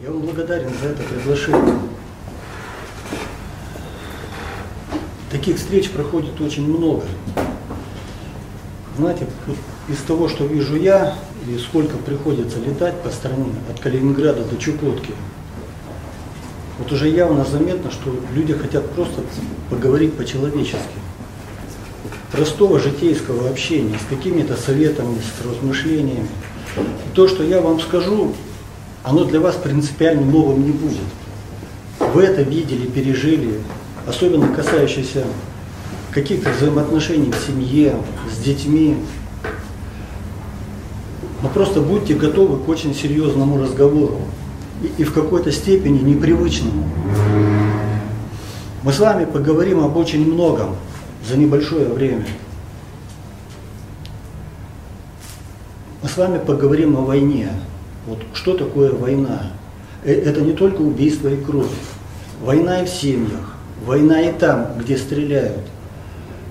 Я вам благодарен за это приглашение. Таких встреч проходит очень много. Знаете, из того, что вижу я, и сколько приходится летать по стране, от Калининграда до Чукотки, вот уже явно заметно, что люди хотят просто поговорить по-человечески. Простого житейского общения, с какими-то советами, с размышлениями. То, что я вам скажу, оно для вас принципиально новым не будет. Вы это видели, пережили, особенно касающиеся каких-то взаимоотношений в семье, с детьми. Но просто будьте готовы к очень серьезному разговору и, и в какой-то степени непривычному. Мы с вами поговорим об очень многом за небольшое время. Мы с вами поговорим о войне. Вот что такое война? Э, это не только убийство и кровь. Война и в семьях, война и там, где стреляют.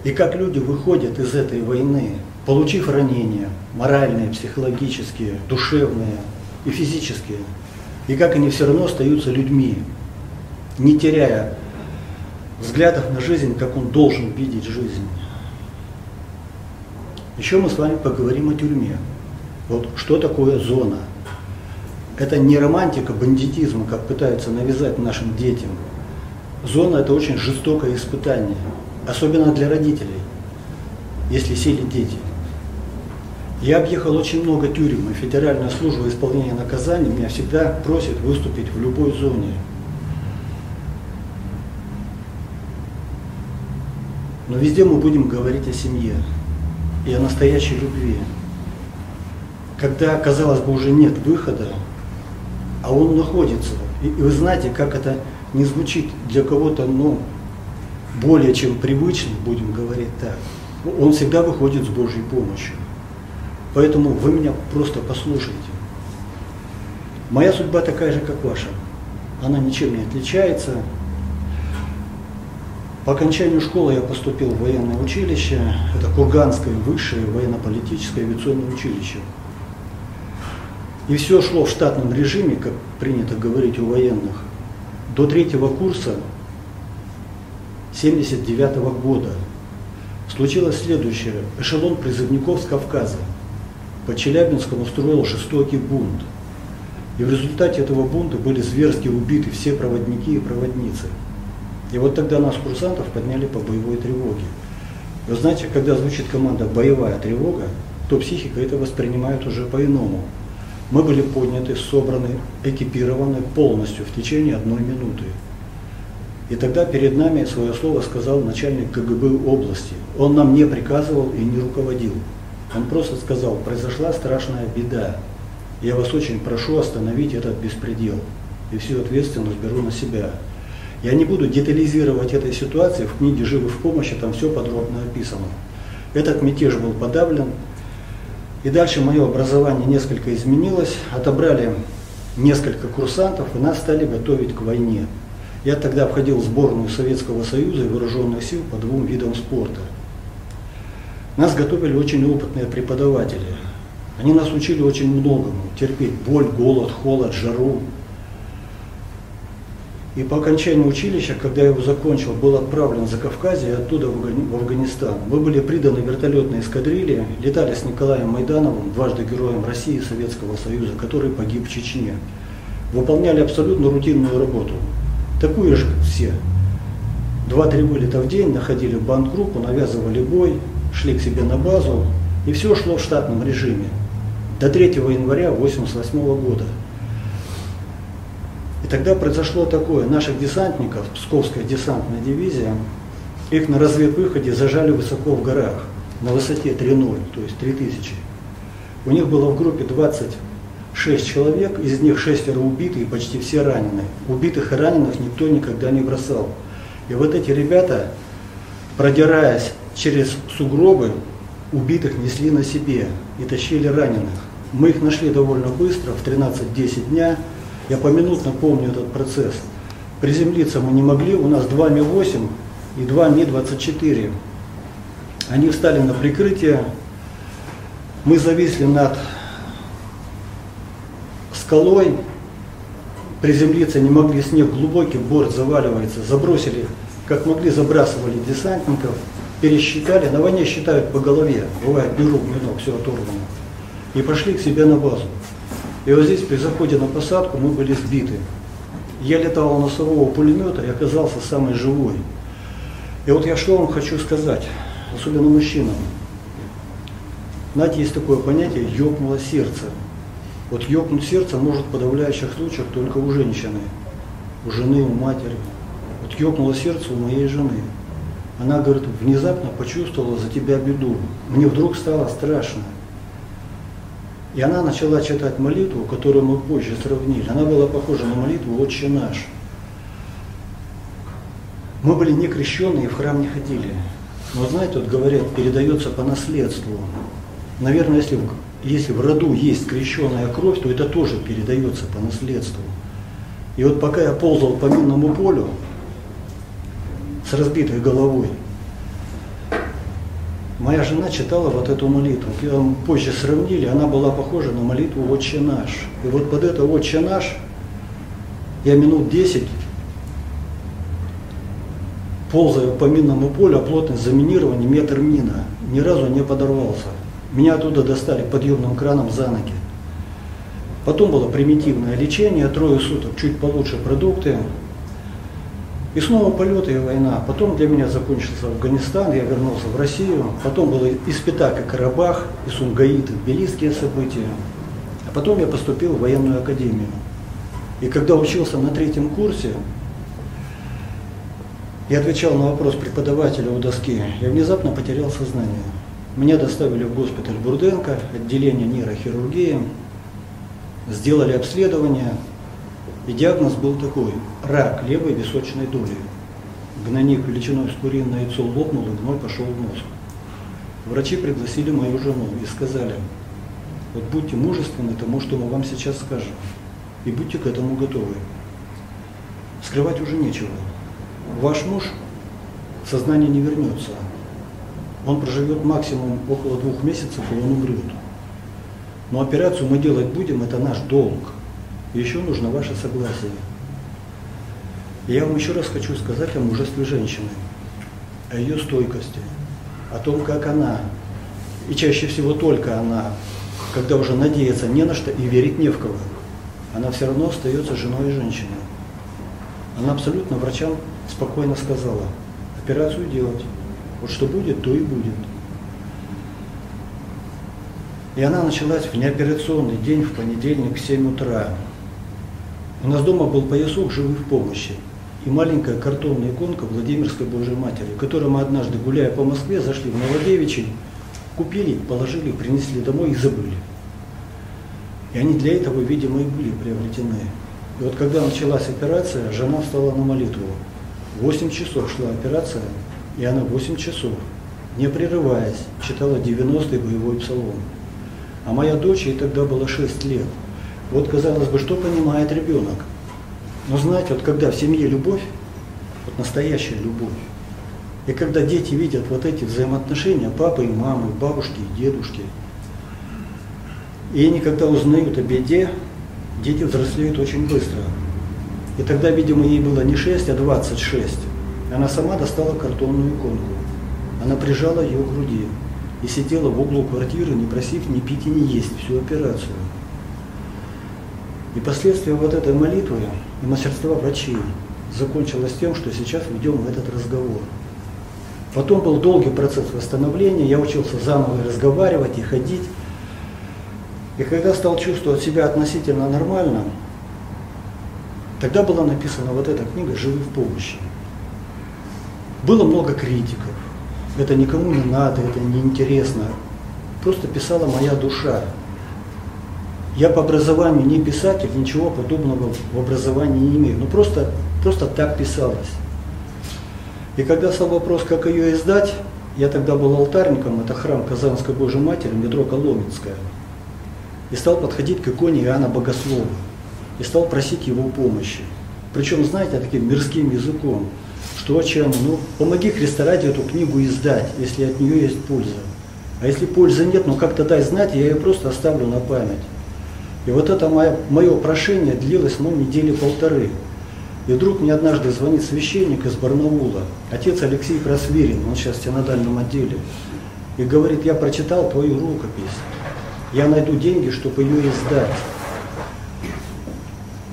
И как люди выходят из этой войны, получив ранения, моральные, психологические, душевные и физические. И как они все равно остаются людьми, не теряя взглядов на жизнь, как он должен видеть жизнь. Еще мы с вами поговорим о тюрьме. Вот что такое зона – это не романтика бандитизма, как пытаются навязать нашим детям. Зона – это очень жестокое испытание, особенно для родителей, если сели дети. Я объехал очень много тюрем, и Федеральная служба исполнения наказаний меня всегда просит выступить в любой зоне. Но везде мы будем говорить о семье и о настоящей любви. Когда, казалось бы, уже нет выхода, а он находится. И, и вы знаете, как это не звучит для кого-то, ну, более чем привычно, будем говорить так. Он всегда выходит с Божьей помощью. Поэтому вы меня просто послушайте. Моя судьба такая же, как ваша. Она ничем не отличается. По окончанию школы я поступил в военное училище. Это Курганское высшее военно-политическое авиационное училище. И все шло в штатном режиме, как принято говорить у военных, до третьего курса 79 -го года. Случилось следующее. Эшелон призывников с Кавказа по Челябинскому устроил жестокий бунт. И в результате этого бунта были зверски убиты все проводники и проводницы. И вот тогда нас, курсантов, подняли по боевой тревоге. Вы знаете, когда звучит команда «боевая тревога», то психика это воспринимает уже по-иному. Мы были подняты, собраны, экипированы полностью в течение одной минуты. И тогда перед нами свое слово сказал начальник КГБ области. Он нам не приказывал и не руководил. Он просто сказал, произошла страшная беда. Я вас очень прошу остановить этот беспредел. И всю ответственность беру на себя. Я не буду детализировать этой ситуации, в книге «Живы в помощи» там все подробно описано. Этот мятеж был подавлен, и дальше мое образование несколько изменилось, отобрали несколько курсантов и нас стали готовить к войне. Я тогда входил в сборную Советского Союза и вооруженных сил по двум видам спорта. Нас готовили очень опытные преподаватели. Они нас учили очень многому. Терпеть боль, голод, холод, жару, и по окончанию училища, когда я его закончил, был отправлен за Кавказье и оттуда в Афганистан. Мы были приданы вертолетной эскадрилье, летали с Николаем Майдановым, дважды героем России и Советского Союза, который погиб в Чечне. Выполняли абсолютно рутинную работу. Такую же, все. Два-три вылета в день, находили бандгруппу, навязывали бой, шли к себе на базу, и все шло в штатном режиме. До 3 января 1988 года. И тогда произошло такое, наших десантников, Псковская десантная дивизия, их на разведвыходе зажали высоко в горах, на высоте 3.0, то есть 3000. У них было в группе 26 человек, из них шестеро убиты и почти все ранены. Убитых и раненых никто никогда не бросал. И вот эти ребята, продираясь через сугробы, убитых несли на себе и тащили раненых. Мы их нашли довольно быстро, в 13-10 дня, я поминутно помню этот процесс. Приземлиться мы не могли, у нас два Ми-8 и два Ми-24. Они встали на прикрытие, мы зависли над скалой, приземлиться не могли, снег глубокий, борт заваливается, забросили, как могли, забрасывали десантников, пересчитали, на войне считают по голове, бывает не рук, все оторвано, и пошли к себе на базу. И вот здесь при заходе на посадку мы были сбиты. Я летал у носового пулемета и оказался самый живой. И вот я что вам хочу сказать, особенно мужчинам. Знаете, есть такое понятие «ёкнуло сердце». Вот ёкнуть сердце может в подавляющих случаях только у женщины, у жены, у матери. Вот ёкнуло сердце у моей жены. Она, говорит, внезапно почувствовала за тебя беду. Мне вдруг стало страшно. И она начала читать молитву, которую мы позже сравнили. Она была похожа на молитву «Отче наш». Мы были не крещенные и в храм не ходили. Но знаете, вот говорят, передается по наследству. Наверное, если, если в роду есть крещенная кровь, то это тоже передается по наследству. И вот пока я ползал по минному полю с разбитой головой, моя жена читала вот эту молитву. Позже сравнили, она была похожа на молитву «Отче наш». И вот под это «Отче наш» я минут десять ползая по минному полю, а плотность заминирования метр мина, ни разу не подорвался. Меня оттуда достали подъемным краном за ноги. Потом было примитивное лечение, трое суток, чуть получше продукты. И снова полеты и война. Потом для меня закончился Афганистан, я вернулся в Россию. Потом было Испитак и Карабах, и Сумгаит, и Тбилисские события. А потом я поступил в военную академию. И когда учился на третьем курсе, я отвечал на вопрос преподавателя у доски. Я внезапно потерял сознание. Меня доставили в госпиталь Бурденко, отделение нейрохирургии. Сделали обследование, и диагноз был такой – рак левой височной доли. Гнойник величиной с куриное яйцо лопнул, и гной пошел в мозг. Врачи пригласили мою жену и сказали, вот будьте мужественны тому, что мы вам сейчас скажем, и будьте к этому готовы. Скрывать уже нечего ваш муж сознание не вернется. Он проживет максимум около двух месяцев, и он умрет. Но операцию мы делать будем, это наш долг. Еще нужно ваше согласие. Я вам еще раз хочу сказать о мужестве женщины, о ее стойкости, о том, как она, и чаще всего только она, когда уже надеется не на что и верить не в кого, она все равно остается женой и женщиной. Она абсолютно врачам спокойно сказала, операцию делать. Вот что будет, то и будет. И она началась в неоперационный день, в понедельник, в 7 утра. У нас дома был поясок живой в помощи и маленькая картонная иконка Владимирской Божьей Матери, которую мы однажды, гуляя по Москве, зашли в Новодевичий, купили, положили, принесли домой и забыли. И они для этого, видимо, и были приобретены. И вот когда началась операция, жена встала на молитву. 8 часов шла операция, и она 8 часов, не прерываясь, читала 90-й боевой псалом. А моя дочь, ей тогда было 6 лет. Вот, казалось бы, что понимает ребенок? Но знаете, вот когда в семье любовь, вот настоящая любовь, и когда дети видят вот эти взаимоотношения папы и мамы, бабушки и дедушки, и они когда узнают о беде, дети взрослеют очень быстро. И тогда, видимо, ей было не 6, а 26. Она сама достала картонную иконку. Она прижала ее к груди и сидела в углу квартиры, не просив ни пить и ни есть всю операцию. И последствия вот этой молитвы и мастерства врачей закончилось тем, что сейчас ведем этот разговор. Потом был долгий процесс восстановления, я учился заново разговаривать и ходить. И когда стал чувствовать себя относительно нормально, Тогда была написана вот эта книга «Живы в помощи». Было много критиков. Это никому не надо, это неинтересно. Просто писала моя душа. Я по образованию не писатель, ничего подобного в образовании не имею. Ну просто, просто так писалось. И когда стал вопрос, как ее издать, я тогда был алтарником, это храм Казанской Божьей Матери, метро Коломенская. И стал подходить к иконе Иоанна Богослова и стал просить его помощи. Причем, знаете, таким мирским языком, что чем, ну, помоги Христа ради эту книгу издать, если от нее есть польза. А если пользы нет, ну как-то дай знать, я ее просто оставлю на память. И вот это мое, мое прошение длилось, ну, недели полторы. И вдруг мне однажды звонит священник из Барнаула, отец Алексей Просвирин, он сейчас в синодальном отделе, и говорит, я прочитал твою рукопись, я найду деньги, чтобы ее издать.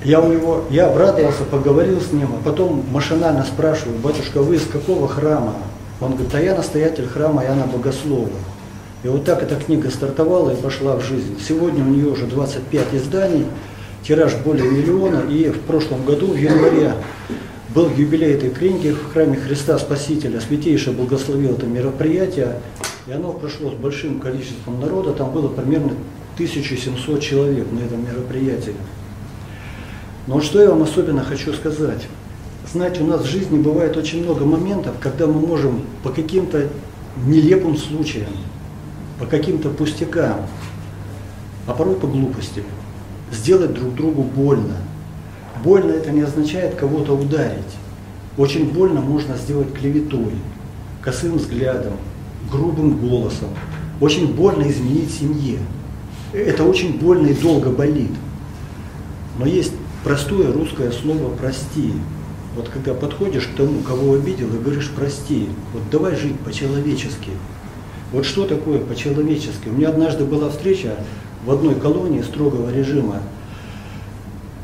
Я у него, я обрадовался, поговорил с ним, а потом машинально спрашиваю, батюшка, вы из какого храма? Он говорит, а я настоятель храма Иоанна Богослова. И вот так эта книга стартовала и пошла в жизнь. Сегодня у нее уже 25 изданий, тираж более миллиона, и в прошлом году, в январе, был юбилей этой книги в храме Христа Спасителя. Святейший благословил это мероприятие, и оно прошло с большим количеством народа, там было примерно 1700 человек на этом мероприятии. Но что я вам особенно хочу сказать? Знаете, у нас в жизни бывает очень много моментов, когда мы можем по каким-то нелепым случаям, по каким-то пустякам, а порой по глупости, сделать друг другу больно. Больно это не означает кого-то ударить. Очень больно можно сделать клеветой, косым взглядом, грубым голосом. Очень больно изменить семье. Это очень больно и долго болит. Но есть простое русское слово «прости». Вот когда подходишь к тому, кого обидел, и говоришь «прости», вот давай жить по-человечески. Вот что такое по-человечески? У меня однажды была встреча в одной колонии строгого режима.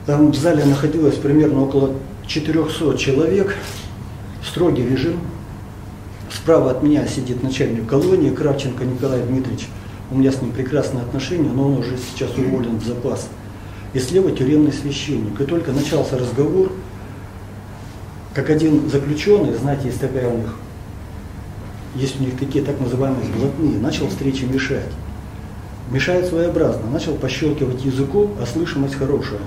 Там в зале находилось примерно около 400 человек, строгий режим. Справа от меня сидит начальник колонии Кравченко Николай Дмитриевич. У меня с ним прекрасные отношения, но он уже сейчас уволен в запас и слева тюремный священник. И только начался разговор, как один заключенный, знаете, есть такая у них, есть у них такие так называемые блатные, начал встрече мешать. Мешает своеобразно, начал пощелкивать языком, а слышимость хорошая.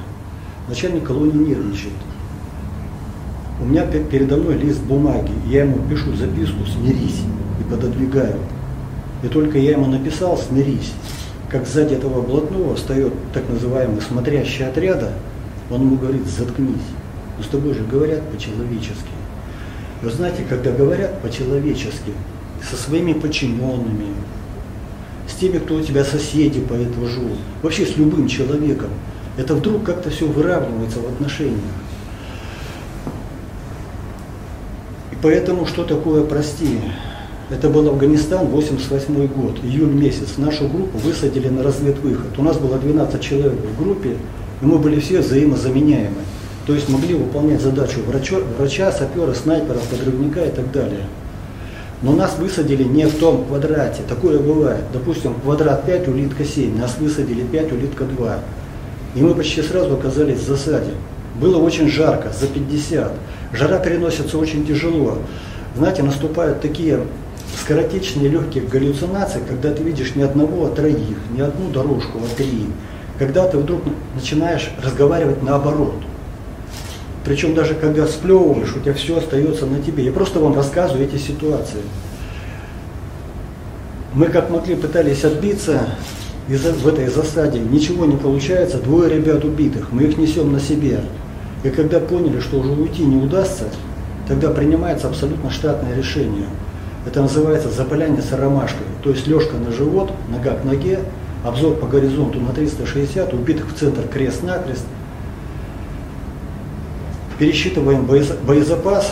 Начальник колонии нервничает. У меня передо мной лист бумаги, я ему пишу записку «Смирись» и пододвигаю. И только я ему написал «Смирись», как сзади этого блатного встает так называемый смотрящий отряда, он ему говорит, заткнись. Но с тобой же говорят по-человечески. Вы знаете, когда говорят по-человечески, со своими подчиненными, с теми, кто у тебя соседи по этажу, вообще с любым человеком, это вдруг как-то все выравнивается в отношениях. И поэтому что такое прости? Это был Афганистан, 88 год, июль месяц. Нашу группу высадили на разведвыход. У нас было 12 человек в группе, и мы были все взаимозаменяемы. То есть могли выполнять задачу врача, врача сапера, снайпера, подрывника и так далее. Но нас высадили не в том квадрате. Такое бывает. Допустим, квадрат 5, улитка 7. Нас высадили 5, улитка 2. И мы почти сразу оказались в засаде. Было очень жарко, за 50. Жара переносится очень тяжело. Знаете, наступают такие скоротечные легкие галлюцинации, когда ты видишь не одного, а троих, не одну дорожку, а три. Когда ты вдруг начинаешь разговаривать наоборот. Причем даже когда сплевываешь, у тебя все остается на тебе. Я просто вам рассказываю эти ситуации. Мы как могли пытались отбиться из в этой засаде. Ничего не получается, двое ребят убитых, мы их несем на себе. И когда поняли, что уже уйти не удастся, тогда принимается абсолютно штатное решение – это называется запыляние ромашкой. То есть лёжка на живот, нога к ноге, обзор по горизонту на 360, убитых в центр крест-накрест. Пересчитываем боезапас.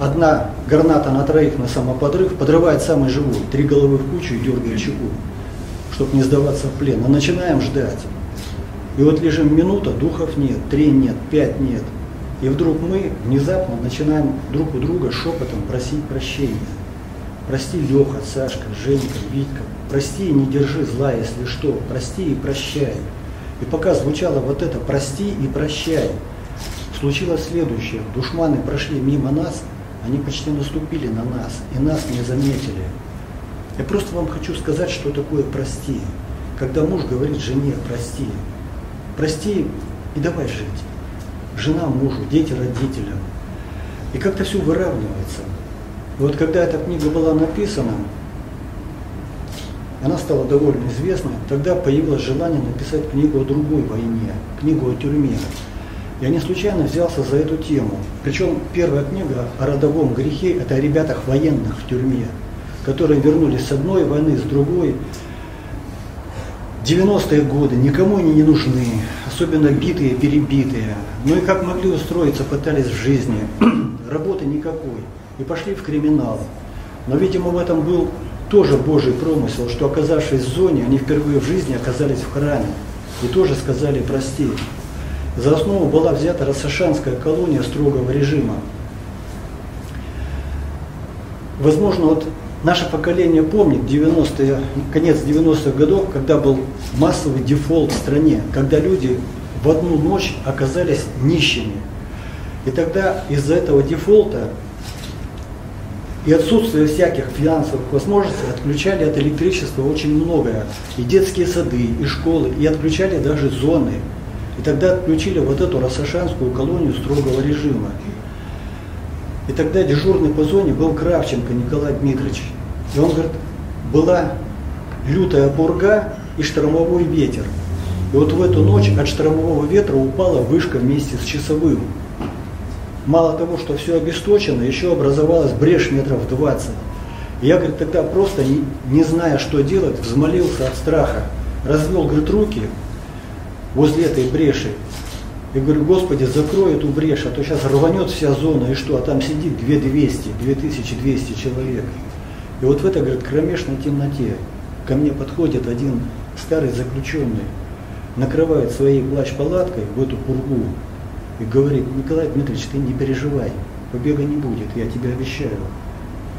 Одна граната на троих на самоподрыв подрывает самый живой. Три головы в кучу и дергает чеку, чтобы не сдаваться в плен. А начинаем ждать. И вот лежим минута, духов нет, три нет, пять нет. И вдруг мы внезапно начинаем друг у друга шепотом просить прощения. Прости, Леха, Сашка, Женька, Витька. Прости и не держи зла, если что. Прости и прощай. И пока звучало вот это «прости и прощай», случилось следующее. Душманы прошли мимо нас, они почти наступили на нас, и нас не заметили. Я просто вам хочу сказать, что такое «прости». Когда муж говорит жене «прости», прости и давай жить. Жена мужу, дети родителям. И как-то все выравнивается. И вот когда эта книга была написана, она стала довольно известной, тогда появилось желание написать книгу о другой войне, книгу о тюрьме. Я не случайно взялся за эту тему. Причем первая книга о родовом грехе – это о ребятах военных в тюрьме, которые вернулись с одной войны, с другой. 90-е годы никому они не нужны, особенно битые, перебитые. Ну и как могли устроиться, пытались в жизни. Работы никакой. И пошли в криминал. Но, видимо, в этом был тоже Божий промысел, что оказавшись в зоне, они впервые в жизни оказались в храме. И тоже сказали «прости». За основу была взята Рассашанская колония строгого режима. Возможно, вот наше поколение помнит 90 конец 90-х годов, когда был массовый дефолт в стране, когда люди в одну ночь оказались нищими. И тогда из-за этого дефолта и отсутствия всяких финансовых возможностей отключали от электричества очень многое. И детские сады, и школы, и отключали даже зоны. И тогда отключили вот эту Рассашанскую колонию строгого режима. И тогда дежурный по зоне был Кравченко Николай Дмитриевич. И он говорит, была лютая пурга и штормовой ветер. И вот в эту ночь от штормового ветра упала вышка вместе с часовым. Мало того, что все обесточено, еще образовалась брешь метров 20. И я, говорит, тогда просто, не, не зная, что делать, взмолился от страха. Развел, говорит, руки возле этой бреши. И говорю, Господи, закрой эту брешь, а то сейчас рванет вся зона, и что, а там сидит 2200, 2200 человек. И вот в этой, говорит, кромешной темноте ко мне подходит один старый заключенный, накрывает своей плащ-палаткой в эту пургу, и говорит, Николай Дмитриевич, ты не переживай, побега не будет, я тебе обещаю.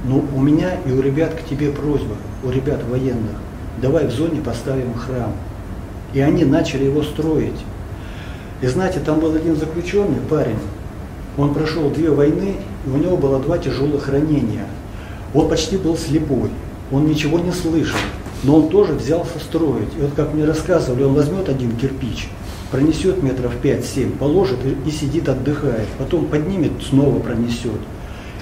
Но у меня и у ребят к тебе просьба, у ребят военных, давай в зоне поставим храм. И они начали его строить. И знаете, там был один заключенный парень, он прошел две войны, и у него было два тяжелых ранения. Он почти был слепой, он ничего не слышал, но он тоже взялся строить. И вот как мне рассказывали, он возьмет один кирпич – пронесет метров 5-7, положит и, и сидит, отдыхает. Потом поднимет, снова пронесет.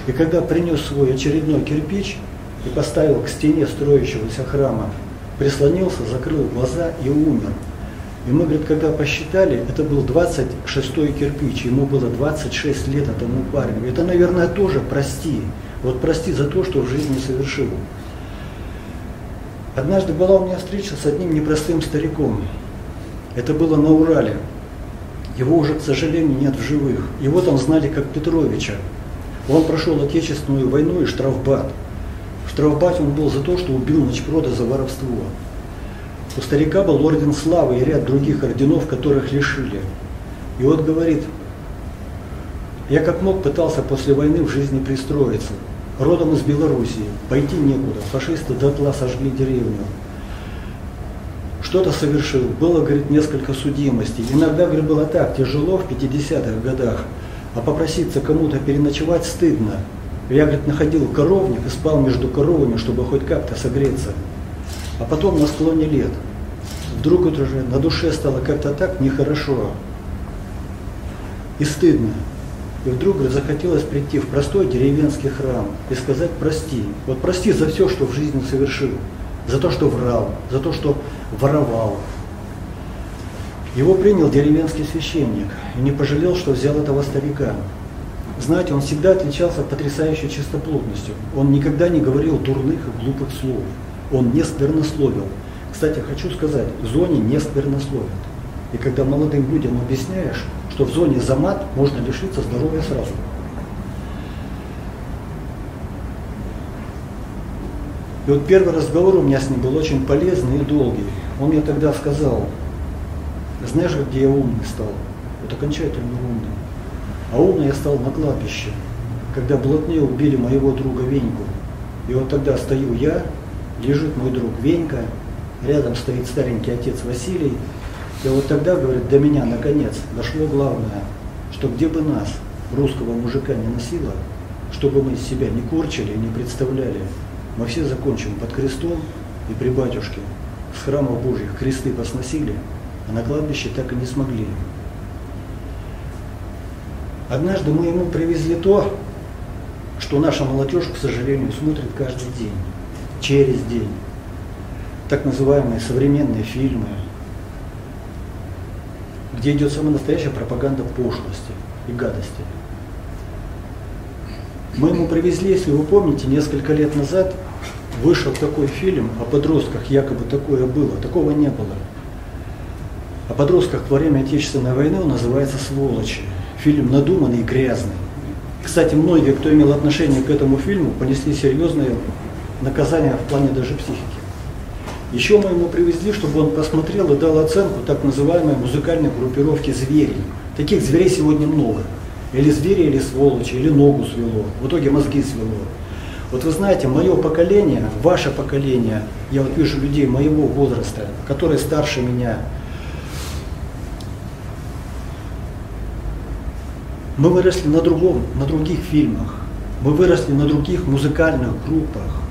И когда принес свой очередной кирпич и поставил к стене строящегося храма, прислонился, закрыл глаза и умер. И мы, говорит, когда посчитали, это был 26-й кирпич, ему было 26 лет этому парню. Это, наверное, тоже прости. Вот прости за то, что в жизни совершил. Однажды была у меня встреча с одним непростым стариком. Это было на Урале. Его уже, к сожалению, нет в живых. Его там знали как Петровича. Он прошел Отечественную войну и штрафбат. В штрафбате он был за то, что убил Ночпрода за воровство. У старика был орден славы и ряд других орденов, которых лишили. И вот говорит, я как мог пытался после войны в жизни пристроиться. Родом из Белоруссии, пойти некуда, фашисты дотла сожгли деревню что-то совершил. Было, говорит, несколько судимостей. Иногда, говорит, было так тяжело в 50-х годах, а попроситься кому-то переночевать стыдно. Я, говорит, находил коровник и спал между коровами, чтобы хоть как-то согреться. А потом на склоне лет вдруг вот уже на душе стало как-то так нехорошо и стыдно. И вдруг захотелось прийти в простой деревенский храм и сказать прости. Вот прости за все, что в жизни совершил за то, что врал, за то, что воровал. Его принял деревенский священник и не пожалел, что взял этого старика. Знаете, он всегда отличался потрясающей чистоплотностью. Он никогда не говорил дурных и глупых слов. Он не сквернословил. Кстати, хочу сказать, в зоне не сквернословят. И когда молодым людям объясняешь, что в зоне за мат можно лишиться здоровья сразу. И вот первый разговор у меня с ним был очень полезный и долгий. Он мне тогда сказал, знаешь, где я умный стал? Вот окончательно умный. А умный я стал на кладбище, когда блатные убили моего друга Веньку. И вот тогда стою я, лежит мой друг Венька, рядом стоит старенький отец Василий. И вот тогда, говорит, до меня наконец дошло главное, что где бы нас, русского мужика, не носило, чтобы мы себя не корчили не представляли, мы все закончим под крестом и при батюшке. С храмов Божьих кресты посносили, а на кладбище так и не смогли. Однажды мы ему привезли то, что наша молодежь, к сожалению, смотрит каждый день, через день. Так называемые современные фильмы, где идет самая настоящая пропаганда пошлости и гадости. Мы ему привезли, если вы помните, несколько лет назад вышел такой фильм о подростках, якобы такое было. Такого не было. о подростках во время Отечественной войны он называется «Сволочи». Фильм надуманный и грязный. Кстати, многие, кто имел отношение к этому фильму, понесли серьезные наказания в плане даже психики. Еще мы ему привезли, чтобы он посмотрел и дал оценку так называемой музыкальной группировки «Звери». Таких зверей сегодня много. Или звери, или сволочи, или ногу свело. В итоге мозги свело. Вот вы знаете, мое поколение, ваше поколение, я вот вижу людей моего возраста, которые старше меня, мы выросли на другом, на других фильмах, мы выросли на других музыкальных группах,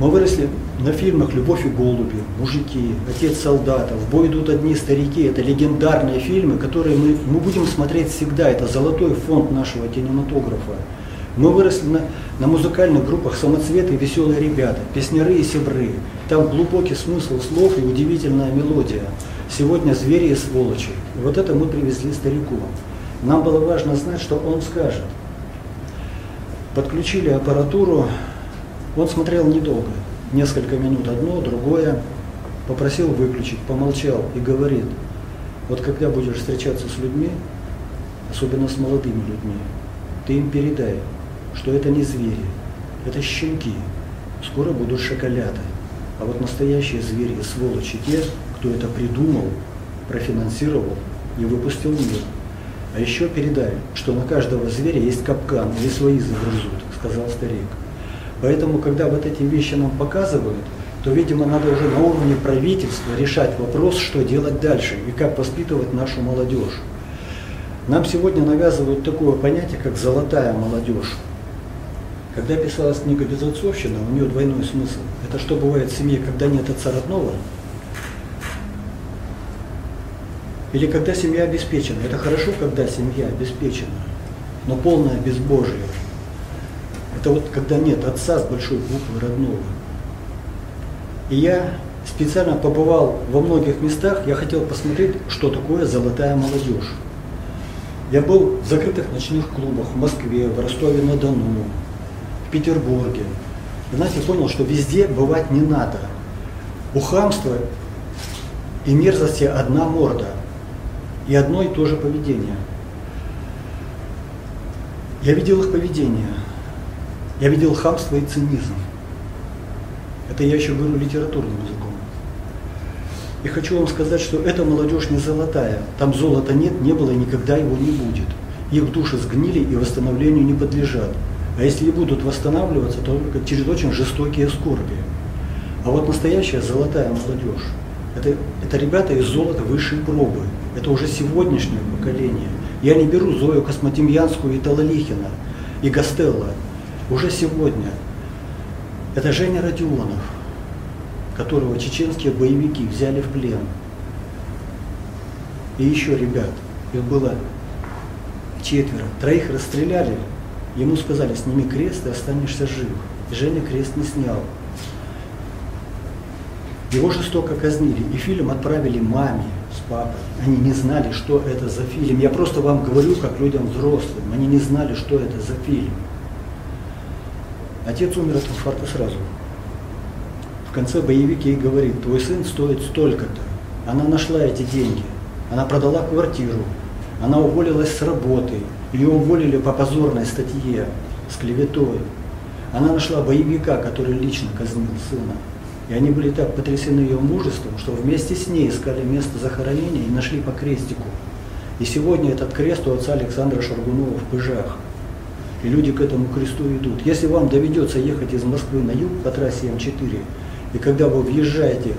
мы выросли на фильмах «Любовь и голуби», «Мужики», «Отец солдата», «В бой идут одни старики». Это легендарные фильмы, которые мы, мы будем смотреть всегда. Это золотой фонд нашего кинематографа. Мы выросли на, на музыкальных группах «Самоцветы» и «Веселые ребята», «Песняры» и «Севры». Там глубокий смысл слов и удивительная мелодия. Сегодня «Звери и сволочи». И вот это мы привезли старику. Нам было важно знать, что он скажет. Подключили аппаратуру, он смотрел недолго, несколько минут одно, другое, попросил выключить, помолчал и говорит, вот когда будешь встречаться с людьми, особенно с молодыми людьми, ты им передай, что это не звери, это щенки, скоро будут шоколяды. А вот настоящие звери, сволочи, те, кто это придумал, профинансировал и выпустил мир. А еще передай, что на каждого зверя есть капкан, или свои загрызут, сказал старик. Поэтому, когда вот эти вещи нам показывают, то, видимо, надо уже на уровне правительства решать вопрос, что делать дальше и как воспитывать нашу молодежь. Нам сегодня навязывают такое понятие, как «золотая молодежь». Когда писалась книга «Безотцовщина», у нее двойной смысл. Это что бывает в семье, когда нет отца родного, или когда семья обеспечена. Это хорошо, когда семья обеспечена, но полное безбожие – это вот когда нет отца с большой буквы родного. И я специально побывал во многих местах, я хотел посмотреть, что такое золотая молодежь. Я был в закрытых ночных клубах в Москве, в Ростове-на-Дону, в Петербурге. И знаете, понял, что везде бывать не надо. У хамства и мерзости одна морда и одно и то же поведение. Я видел их поведение – я видел хамство и цинизм. Это я еще говорю литературным языком. И хочу вам сказать, что эта молодежь не золотая. Там золота нет, не было и никогда его не будет. Их души сгнили и восстановлению не подлежат. А если и будут восстанавливаться, то только через очень жестокие скорби. А вот настоящая золотая молодежь, это, это ребята из золота высшей пробы. Это уже сегодняшнее поколение. Я не беру Зою Космотемьянскую и Талалихина, и Гастелла уже сегодня. Это Женя Родионов, которого чеченские боевики взяли в плен. И еще ребят, их было четверо. Троих расстреляли, ему сказали, сними крест и останешься жив. И Женя крест не снял. Его жестоко казнили. И фильм отправили маме с папой. Они не знали, что это за фильм. Я просто вам говорю, как людям взрослым. Они не знали, что это за фильм. Отец умер от инфаркта сразу. В конце боевик ей говорит, твой сын стоит столько-то. Она нашла эти деньги. Она продала квартиру. Она уволилась с работы. Ее уволили по позорной статье с клеветой. Она нашла боевика, который лично казнил сына. И они были так потрясены ее мужеством, что вместе с ней искали место захоронения и нашли по крестику. И сегодня этот крест у отца Александра Шаргунова в Пыжах – и люди к этому кресту идут. Если вам доведется ехать из Москвы на юг по трассе М4, и когда вы въезжаете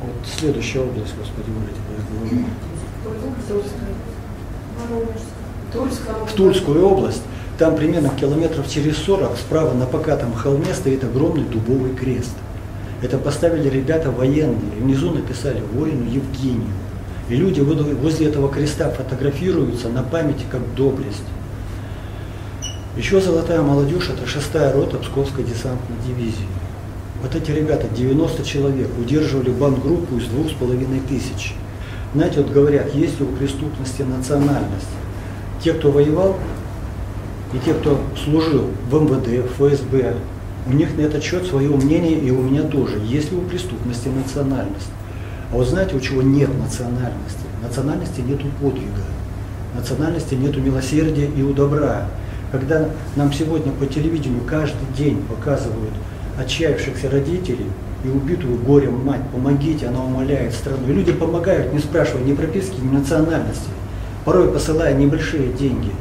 вот следующая область, господи, говорите, в Тульскую область, там примерно километров через 40 справа на покатом холме стоит огромный дубовый крест. Это поставили ребята военные, и внизу написали воину Евгению. И люди возле этого креста фотографируются на памяти как доблесть. Еще золотая молодежь – это шестая рота Псковской десантной дивизии. Вот эти ребята, 90 человек, удерживали бандгруппу из двух с половиной тысяч. Знаете, вот говорят, есть ли у преступности национальность? Те, кто воевал, и те, кто служил в МВД, ФСБ, У них на этот счет свое мнение, и у меня тоже. Есть ли у преступности национальность? А вот знаете, у чего нет национальности? Национальности нет у подвига. Национальности нет у милосердия и у добра. Когда нам сегодня по телевидению каждый день показывают отчаявшихся родителей и убитую горем мать, помогите, она умоляет страну. И люди помогают, не спрашивая ни прописки, ни национальности, порой посылая небольшие деньги.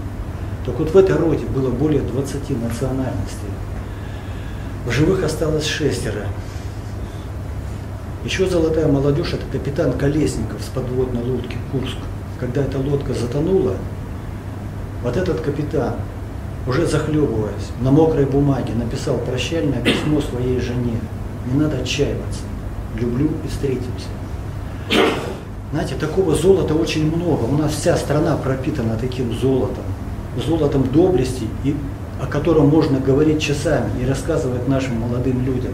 Так вот в этой роте было более 20 национальностей. В живых осталось шестеро. Еще золотая молодежь – это капитан Колесников с подводной лодки Курск. Когда эта лодка затонула, вот этот капитан, уже захлебываясь, на мокрой бумаге написал прощальное письмо своей жене. Не надо отчаиваться. Люблю и встретимся. Знаете, такого золота очень много. У нас вся страна пропитана таким золотом. Золотом доблести, и, о котором можно говорить часами и рассказывать нашим молодым людям.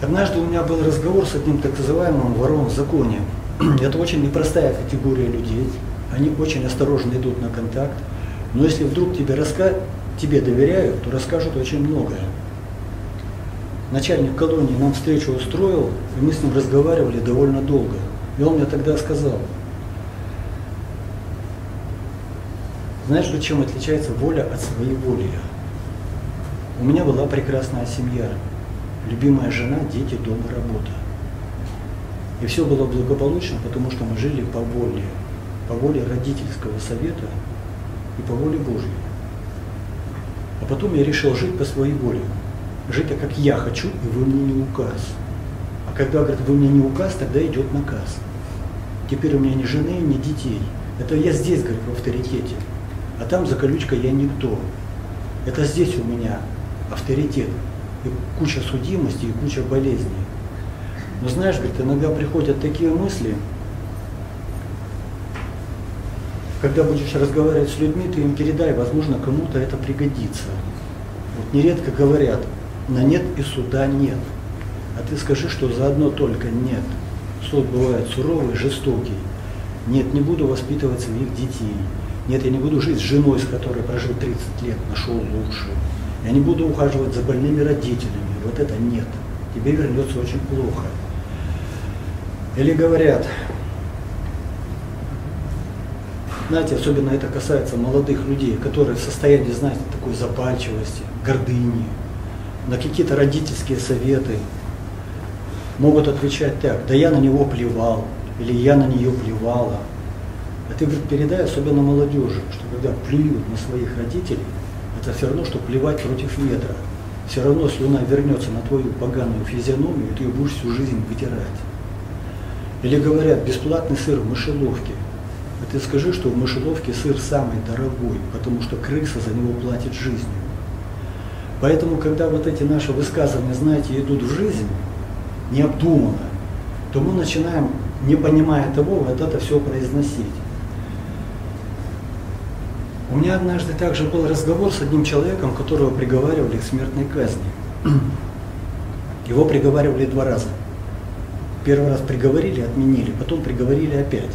Однажды у меня был разговор с одним так называемым вором в законе. Это очень непростая категория людей. Они очень осторожно идут на контакт. Но если вдруг тебе, раска... тебе доверяют, то расскажут очень многое. Начальник колонии нам встречу устроил, и мы с ним разговаривали довольно долго. И он мне тогда сказал, знаешь, чем отличается воля от своей воли? У меня была прекрасная семья, любимая жена, дети, дом работа. И все было благополучно, потому что мы жили по воле, по воле родительского совета и по воле Божьей. А потом я решил жить по своей воле. Жить так, как я хочу, и вы мне не указ. А когда говорят, вы мне не указ, тогда идет наказ. Теперь у меня ни жены, ни детей. Это я здесь, говорит, в авторитете. А там за колючкой я никто. Это здесь у меня авторитет и куча судимости, и куча болезней. Но знаешь, говорит, иногда приходят такие мысли, когда будешь разговаривать с людьми, ты им передай, возможно, кому-то это пригодится. Вот нередко говорят, на нет и суда нет. А ты скажи, что заодно только нет. Суд бывает суровый, жестокий. Нет, не буду воспитывать своих детей. Нет, я не буду жить с женой, с которой прожил 30 лет, нашел лучшую. Я не буду ухаживать за больными родителями. Вот это нет. Тебе вернется очень плохо. Или говорят, знаете, особенно это касается молодых людей, которые в состоянии, знаете, такой запальчивости, гордыни, на какие-то родительские советы могут отвечать так, да я на него плевал, или я на нее плевала. А ты, говорит, передай, особенно молодежи, что когда плюют на своих родителей, это все равно, что плевать против ветра. Все равно слюна вернется на твою поганую физиономию, и ты ее будешь всю жизнь вытирать. Или говорят, бесплатный сыр в мышеловке. А ты скажи, что в мышеловке сыр самый дорогой, потому что крыса за него платит жизнью. Поэтому, когда вот эти наши высказывания, знаете, идут в жизнь, необдуманно, то мы начинаем, не понимая того, вот это все произносить. У меня однажды также был разговор с одним человеком, которого приговаривали к смертной казни. Его приговаривали два раза. Первый раз приговорили, отменили, потом приговорили опять.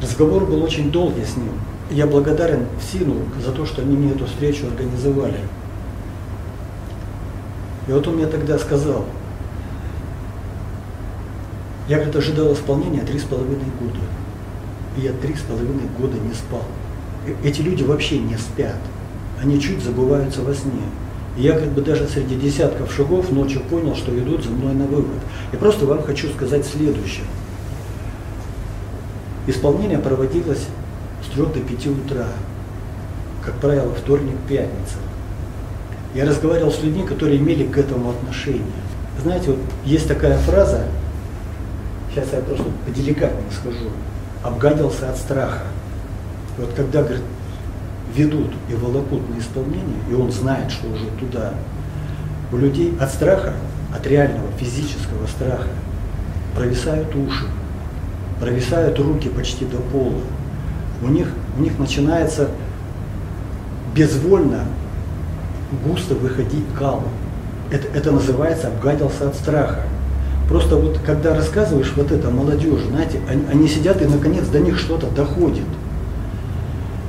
Разговор был очень долгий с ним. Я благодарен СИНу за то, что они мне эту встречу организовали. И вот он мне тогда сказал, я, говорит, ожидал исполнения три с половиной года. Я три с половиной года не спал. Эти люди вообще не спят. Они чуть забываются во сне. И я как бы даже среди десятков шагов ночью понял, что идут за мной на вывод. И просто вам хочу сказать следующее. Исполнение проводилось с 3 до 5 утра. Как правило, вторник, пятница. Я разговаривал с людьми, которые имели к этому отношение. Знаете, вот есть такая фраза, сейчас я просто поделикатнее скажу, обгадился от страха. И вот когда, говорит, ведут и волокут на исполнение, и он знает, что уже туда, у людей от страха, от реального физического страха, провисают уши, провисают руки почти до пола. У них, у них начинается безвольно густо выходить кал. Это, это называется обгадился от страха. Просто вот когда рассказываешь вот это молодежи, знаете, они, они сидят и наконец до них что-то доходит.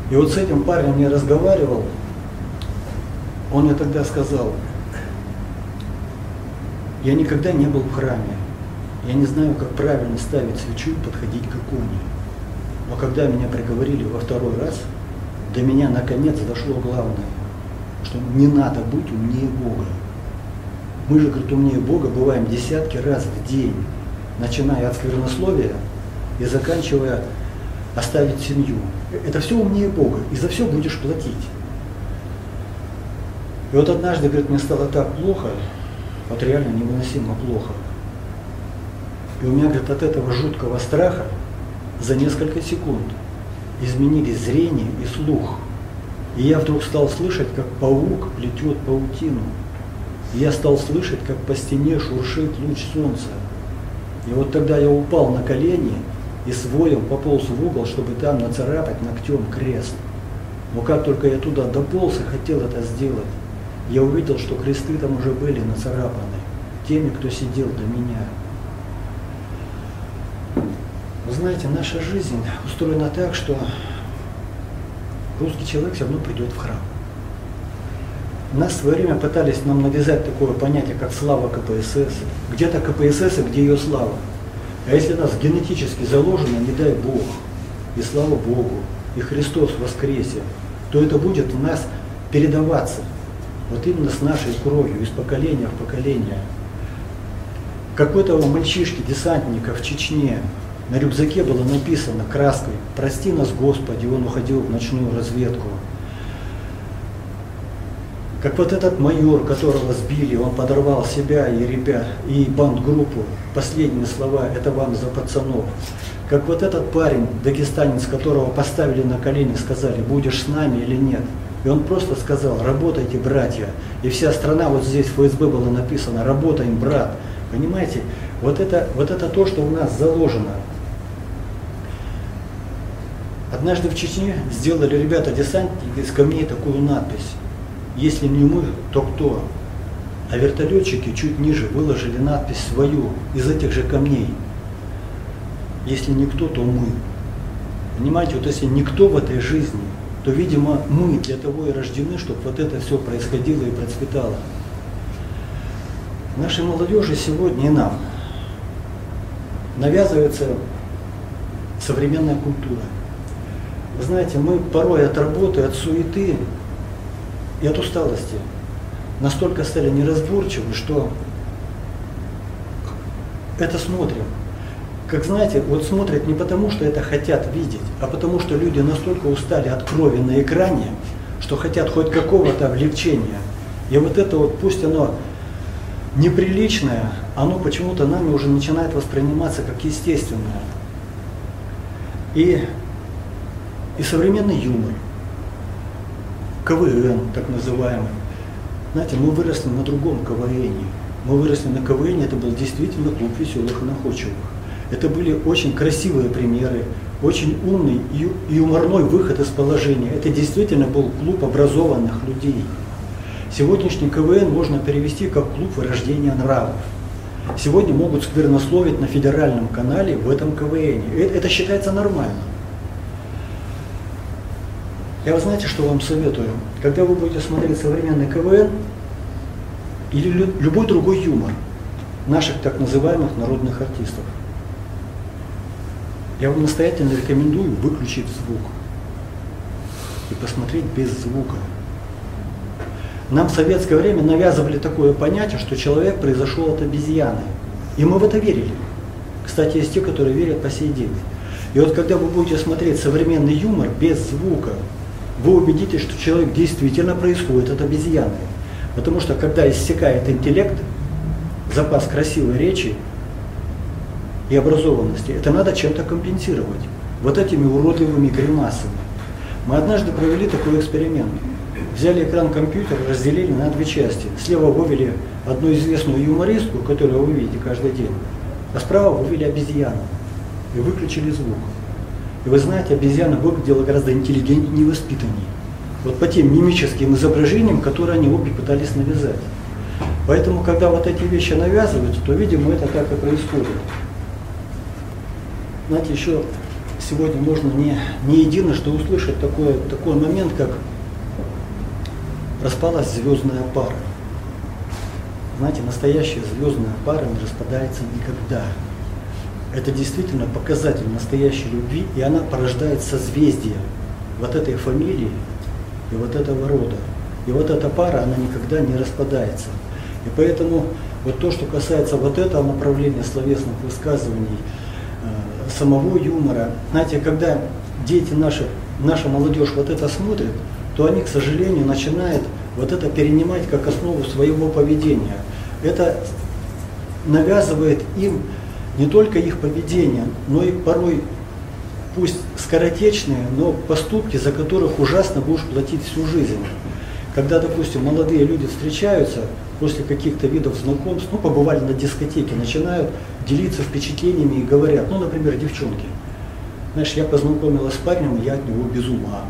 И вот с этим парнем я разговаривал, он мне тогда сказал, я никогда не был в храме, я не знаю, как правильно ставить свечу и подходить к иконе. Но когда меня приговорили во второй раз, до меня наконец дошло главное, что не надо быть умнее Бога. Мы же, говорит, умнее Бога бываем десятки раз в день, начиная от сквернословия и заканчивая оставить семью. Это все умнее Бога, и за все будешь платить. И вот однажды, говорит, мне стало так плохо, вот реально невыносимо плохо. И у меня, говорит, от этого жуткого страха за несколько секунд изменились зрение и слух. И я вдруг стал слышать, как паук плетет паутину. Я стал слышать, как по стене шуршит луч солнца. И вот тогда я упал на колени и с воем пополз в угол, чтобы там нацарапать ногтем крест. Но как только я туда дополз и хотел это сделать, я увидел, что кресты там уже были нацарапаны теми, кто сидел до меня. Вы знаете, наша жизнь устроена так, что русский человек все равно придет в храм. Нас в свое время пытались нам навязать такое понятие, как слава КПСС. Где-то КПСС, и где ее слава. А если нас генетически заложено, не дай Бог, и слава Богу, и Христос воскресе, то это будет у нас передаваться вот именно с нашей кровью, из поколения в поколение. Какой-то мальчишки, десантника в Чечне, на рюкзаке было написано краской «Прости нас, Господи», он уходил в ночную разведку. Как вот этот майор, которого сбили, он подорвал себя и ребят, и банд-группу. Последние слова – это вам за пацанов. Как вот этот парень, дагестанец, которого поставили на колени, сказали, будешь с нами или нет. И он просто сказал, работайте, братья. И вся страна, вот здесь в ФСБ было написано, работаем, брат. Понимаете, вот это, вот это то, что у нас заложено. Однажды в Чечне сделали ребята-десантники из камней такую надпись. Если не мы, то кто? А вертолетчики чуть ниже выложили надпись свою из этих же камней. Если никто, то мы. Понимаете, вот если никто в этой жизни, то, видимо, мы для того и рождены, чтобы вот это все происходило и процветало. Нашей молодежи сегодня и нам навязывается современная культура. Вы знаете, мы порой от работы, от суеты и от усталости настолько стали неразборчивы, что это смотрим. Как знаете, вот смотрят не потому, что это хотят видеть, а потому что люди настолько устали от крови на экране, что хотят хоть какого-то облегчения. И вот это вот, пусть оно неприличное, оно почему-то нами уже начинает восприниматься как естественное. И, и современный юмор, КВН, так называемый. Знаете, мы выросли на другом КВН. Мы выросли на КВН, это был действительно клуб веселых и находчивых. Это были очень красивые примеры, очень умный и юморной выход из положения. Это действительно был клуб образованных людей. Сегодняшний КВН можно перевести как клуб вырождения нравов. Сегодня могут сквернословить на федеральном канале в этом КВН. Это считается нормально. Я вы знаете, что вам советую? Когда вы будете смотреть современный КВН или любой другой юмор наших так называемых народных артистов, я вам настоятельно рекомендую выключить звук и посмотреть без звука. Нам в советское время навязывали такое понятие, что человек произошел от обезьяны. И мы в это верили. Кстати, есть те, которые верят по сей день. И вот когда вы будете смотреть современный юмор без звука, вы убедитесь, что человек действительно происходит от обезьяны. Потому что когда иссякает интеллект, запас красивой речи и образованности, это надо чем-то компенсировать. Вот этими уродливыми гримасами. Мы однажды провели такой эксперимент. Взяли экран компьютера, разделили на две части. Слева вывели одну известную юмористку, которую вы видите каждый день, а справа вывели обезьяну и выключили звук. И вы знаете, обезьяна выглядела гораздо интеллигентнее и воспитаннее. Вот по тем мимическим изображениям, которые они обе пытались навязать. Поэтому, когда вот эти вещи навязываются, то, видимо, это так и происходит. Знаете, еще сегодня можно не, не единожды услышать такой, такой момент, как распалась звездная пара. Знаете, настоящая звездная пара не распадается никогда. Это действительно показатель настоящей любви, и она порождает созвездие вот этой фамилии и вот этого рода. И вот эта пара, она никогда не распадается. И поэтому вот то, что касается вот этого направления словесных высказываний, э, самого юмора, знаете, когда дети наши, наша молодежь вот это смотрит, то они, к сожалению, начинают вот это перенимать как основу своего поведения. Это навязывает им не только их поведение, но и порой, пусть скоротечные, но поступки, за которых ужасно будешь платить всю жизнь. Когда, допустим, молодые люди встречаются после каких-то видов знакомств, ну, побывали на дискотеке, начинают делиться впечатлениями и говорят, ну, например, девчонки, знаешь, я познакомилась с парнем, я от него без ума,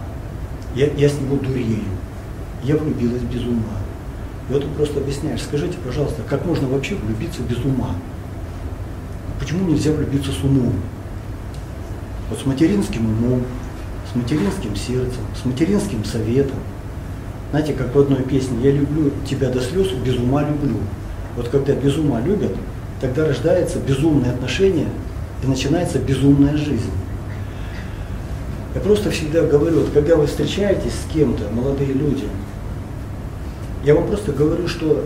я, я с него дурею, я влюбилась без ума. И вот ты просто объясняешь, скажите, пожалуйста, как можно вообще влюбиться без ума? Почему нельзя влюбиться с умом? Вот с материнским умом, с материнским сердцем, с материнским советом. Знаете, как в одной песне «Я люблю тебя до слез, без ума люблю». Вот когда без ума любят, тогда рождается безумное отношение и начинается безумная жизнь. Я просто всегда говорю, вот когда вы встречаетесь с кем-то, молодые люди, я вам просто говорю, что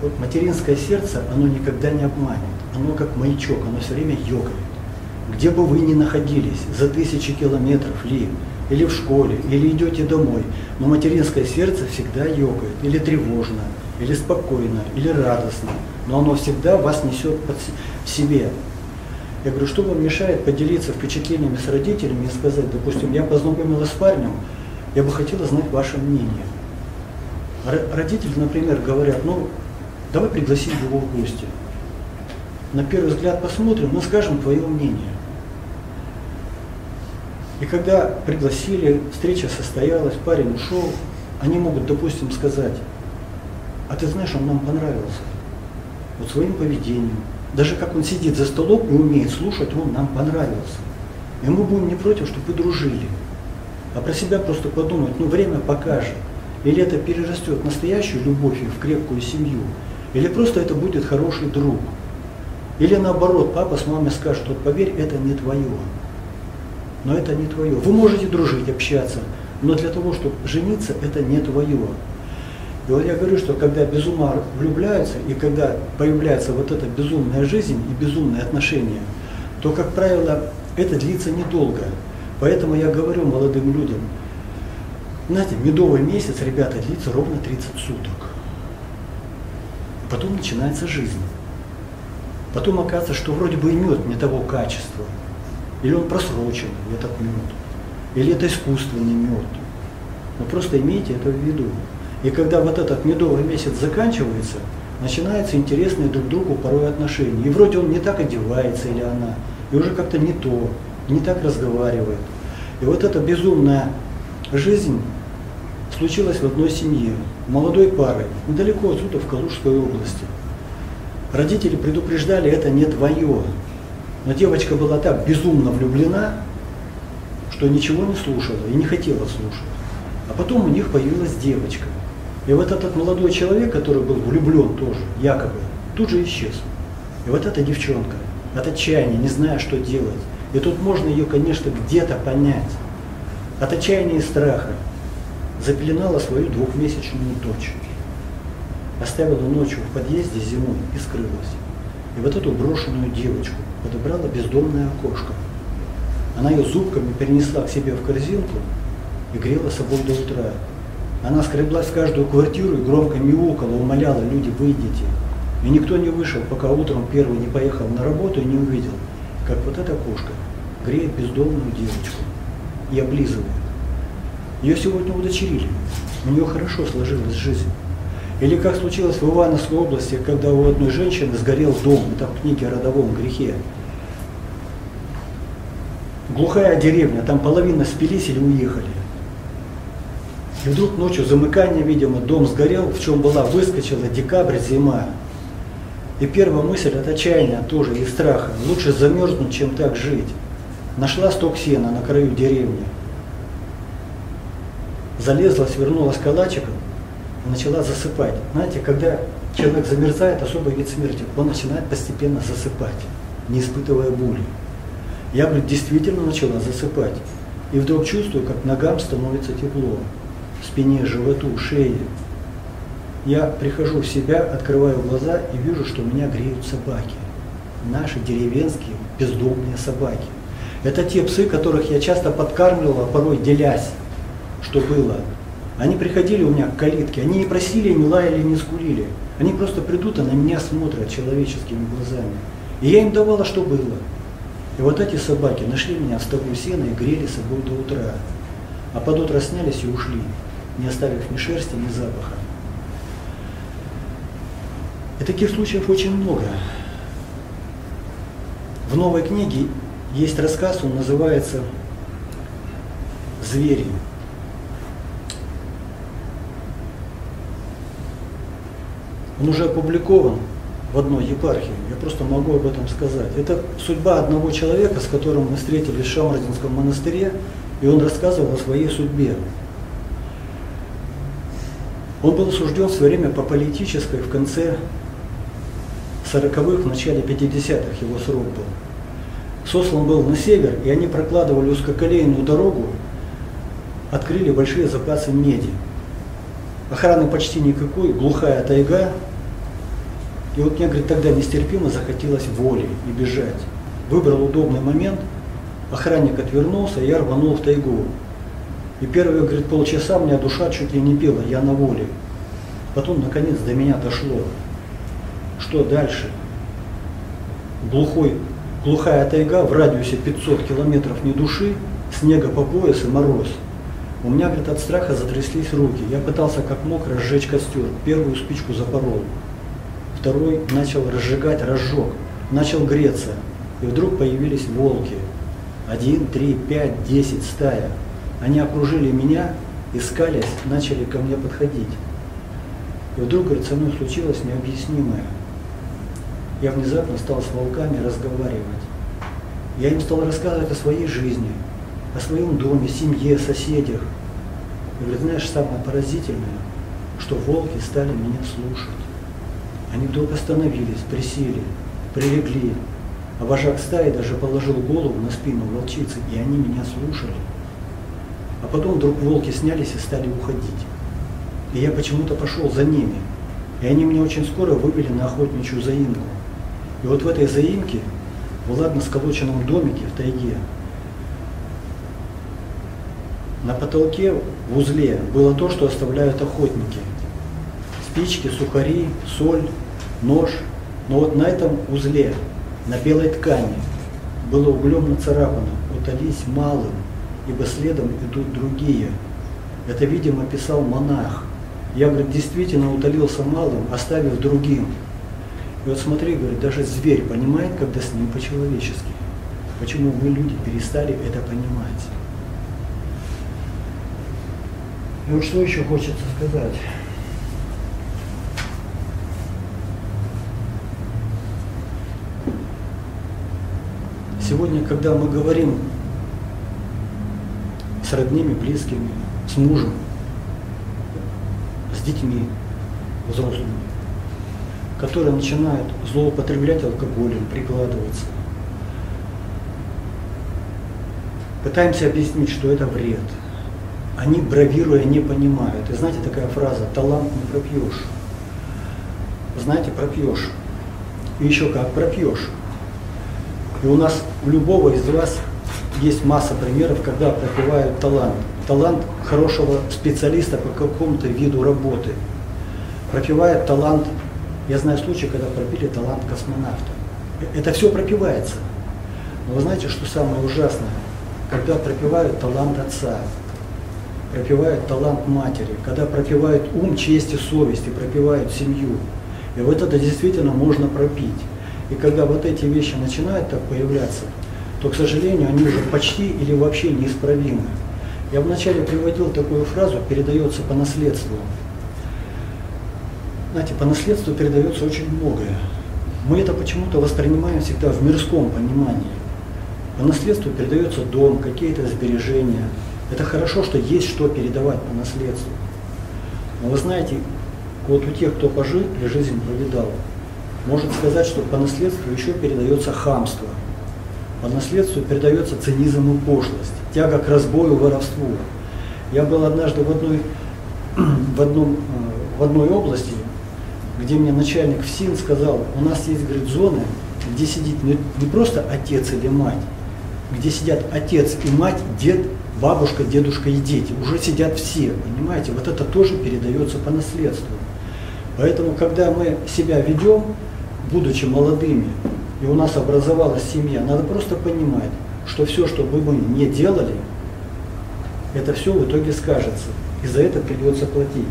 вот материнское сердце, оно никогда не обманет. Оно как маячок, оно все время ёкает. Где бы вы ни находились, за тысячи километров ли, или в школе, или идете домой, но материнское сердце всегда ёкает, или тревожно, или спокойно, или радостно, но оно всегда вас несет под, в себе. Я говорю, что вам мешает поделиться впечатлениями с родителями и сказать, допустим, я познакомилась с парнем, я бы хотела знать ваше мнение. Родители, например, говорят, ну, давай пригласим его в гости. На первый взгляд посмотрим, мы скажем твое мнение. И когда пригласили, встреча состоялась, парень ушел, они могут, допустим, сказать, а ты знаешь, он нам понравился. Вот своим поведением. Даже как он сидит за столом и умеет слушать, он нам понравился. И мы будем не против, чтобы вы дружили. А про себя просто подумать, ну время покажет. Или это перерастет настоящую любовь в крепкую семью, или просто это будет хороший друг. Или наоборот, папа с мамой скажут, вот поверь, это не твое. Но это не твое. Вы можете дружить, общаться, но для того, чтобы жениться, это не твое. И вот я говорю, что когда без ума влюбляются, и когда появляется вот эта безумная жизнь и безумные отношения, то, как правило, это длится недолго. Поэтому я говорю молодым людям, знаете, медовый месяц, ребята, длится ровно 30 суток. Потом начинается жизнь. Потом оказывается, что вроде бы и мед не того качества. Или он просрочен, этот мед. Или это искусственный мед. Но просто имейте это в виду. И когда вот этот медовый месяц заканчивается, начинаются интересные друг другу порой отношения. И вроде он не так одевается или она, и уже как-то не то, не так разговаривает. И вот эта безумная жизнь случилась в одной семье, молодой парой, недалеко отсюда, в Калужской области. Родители предупреждали, это не твое. Но девочка была так безумно влюблена, что ничего не слушала и не хотела слушать. А потом у них появилась девочка. И вот этот молодой человек, который был влюблен тоже, якобы, тут же исчез. И вот эта девчонка от отчаяния, не зная, что делать. И тут можно ее, конечно, где-то понять. От отчаяния и страха запеленала свою двухмесячную дочь. Оставила ночью в подъезде зимой и скрылась. И вот эту брошенную девочку подобрала бездомная окошко. Она ее зубками перенесла к себе в корзинку и грела собой до утра. Она скреблась в каждую квартиру и громко мяукала, умоляла, люди, выйдите. И никто не вышел, пока утром первый не поехал на работу и не увидел, как вот эта кошка греет бездомную девочку и облизывает. Ее сегодня удочерили. У нее хорошо сложилась жизнь. Или как случилось в Ивановской области, когда у одной женщины сгорел дом, это в книге о родовом грехе. Глухая деревня, там половина спились или уехали. И вдруг ночью замыкание, видимо, дом сгорел, в чем была, выскочила декабрь, зима. И первая мысль от отчаяния тоже и страха, лучше замерзнуть, чем так жить. Нашла сток сена на краю деревни. Залезла, свернулась калачиком начала засыпать. Знаете, когда человек замерзает, особый вид смерти, он начинает постепенно засыпать, не испытывая боли. Я, говорит, действительно начала засыпать. И вдруг чувствую, как ногам становится тепло, спине, животу, шее. Я прихожу в себя, открываю глаза и вижу, что меня греют собаки. Наши деревенские бездомные собаки. Это те псы, которых я часто подкармливала, порой делясь, что было. Они приходили у меня к калитке, они не просили, не лаяли, не скулили. Они просто придут и на меня смотрят человеческими глазами. И я им давала, что было. И вот эти собаки нашли меня в стогу сена и грели собой до утра. А под утро снялись и ушли, не оставив ни шерсти, ни запаха. И таких случаев очень много. В новой книге есть рассказ, он называется «Звери». Он уже опубликован в одной епархии, я просто могу об этом сказать. Это судьба одного человека, с которым мы встретились в Шамардинском монастыре, и он рассказывал о своей судьбе. Он был осужден в свое время по политической в конце 40-х, в начале 50-х его срок был. Сослан был на север, и они прокладывали узкоколейную дорогу, открыли большие запасы меди. Охраны почти никакой, глухая тайга, и вот мне, говорит, тогда нестерпимо захотелось воли и бежать. Выбрал удобный момент, охранник отвернулся, я рванул в тайгу. И первые, говорит, полчаса у меня душа чуть ли не пела, я на воле. Потом, наконец, до меня дошло. Что дальше? Глухой, глухая тайга в радиусе 500 километров ни души, снега по пояс и мороз. У меня, говорит, от страха затряслись руки. Я пытался как мог разжечь костер. Первую спичку запорол второй начал разжигать, разжег, начал греться. И вдруг появились волки. Один, три, пять, десять, стая. Они окружили меня, искались, начали ко мне подходить. И вдруг, говорит, со мной случилось необъяснимое. Я внезапно стал с волками разговаривать. Я им стал рассказывать о своей жизни, о своем доме, семье, соседях. И говорит, знаешь, самое поразительное, что волки стали меня слушать. Они вдруг остановились, присели, прилегли, а вожак стаи даже положил голову на спину волчицы, и они меня слушали. А потом вдруг волки снялись и стали уходить. И я почему-то пошел за ними. И они меня очень скоро вывели на охотничью заимку. И вот в этой заимке, в ладно сколоченном домике в тайге, на потолке в узле было то, что оставляют охотники – спички, сухари, соль, нож. Но вот на этом узле, на белой ткани, было углем нацарапано «Утолись малым, ибо следом идут другие». Это, видимо, писал монах. Я, говорит, действительно утолился малым, оставив другим. И вот смотри, говорит, даже зверь понимает, когда с ним по-человечески. Почему мы, люди, перестали это понимать? И вот что еще хочется сказать. Сегодня, когда мы говорим с родными, близкими, с мужем, с детьми взрослыми, которые начинают злоупотреблять алкоголем, прикладываться, пытаемся объяснить, что это вред. Они, бравируя, не понимают. И знаете, такая фраза «талант не пропьешь». Знаете, пропьешь. И еще как пропьешь. И у нас у любого из вас есть масса примеров, когда пропивают талант. Талант хорошего специалиста по какому-то виду работы. Пропивает талант, я знаю случай, когда пропили талант космонавта. Это все пропивается. Но вы знаете, что самое ужасное? Когда пропивают талант отца, пропивают талант матери, когда пропивают ум, честь и совесть, и пропивают семью. И вот это действительно можно пропить. И когда вот эти вещи начинают так появляться, то, к сожалению, они уже почти или вообще неисправимы. Я вначале приводил такую фразу «передается по наследству». Знаете, по наследству передается очень многое. Мы это почему-то воспринимаем всегда в мирском понимании. По наследству передается дом, какие-то сбережения. Это хорошо, что есть что передавать по наследству. Но вы знаете, вот у тех, кто пожил и жизнь повидал, может сказать, что по наследству еще передается хамство. По наследству передается цинизм и пошлость, тяга к разбою, воровству. Я был однажды в одной, в одном, э, в одной области, где мне начальник ФСИН сказал, у нас есть, говорит, зоны, где сидит не, не просто отец или мать, где сидят отец и мать, дед, бабушка, дедушка и дети. Уже сидят все, понимаете? Вот это тоже передается по наследству. Поэтому, когда мы себя ведем, будучи молодыми, и у нас образовалась семья, надо просто понимать, что все, что бы мы не делали, это все в итоге скажется. И за это придется платить.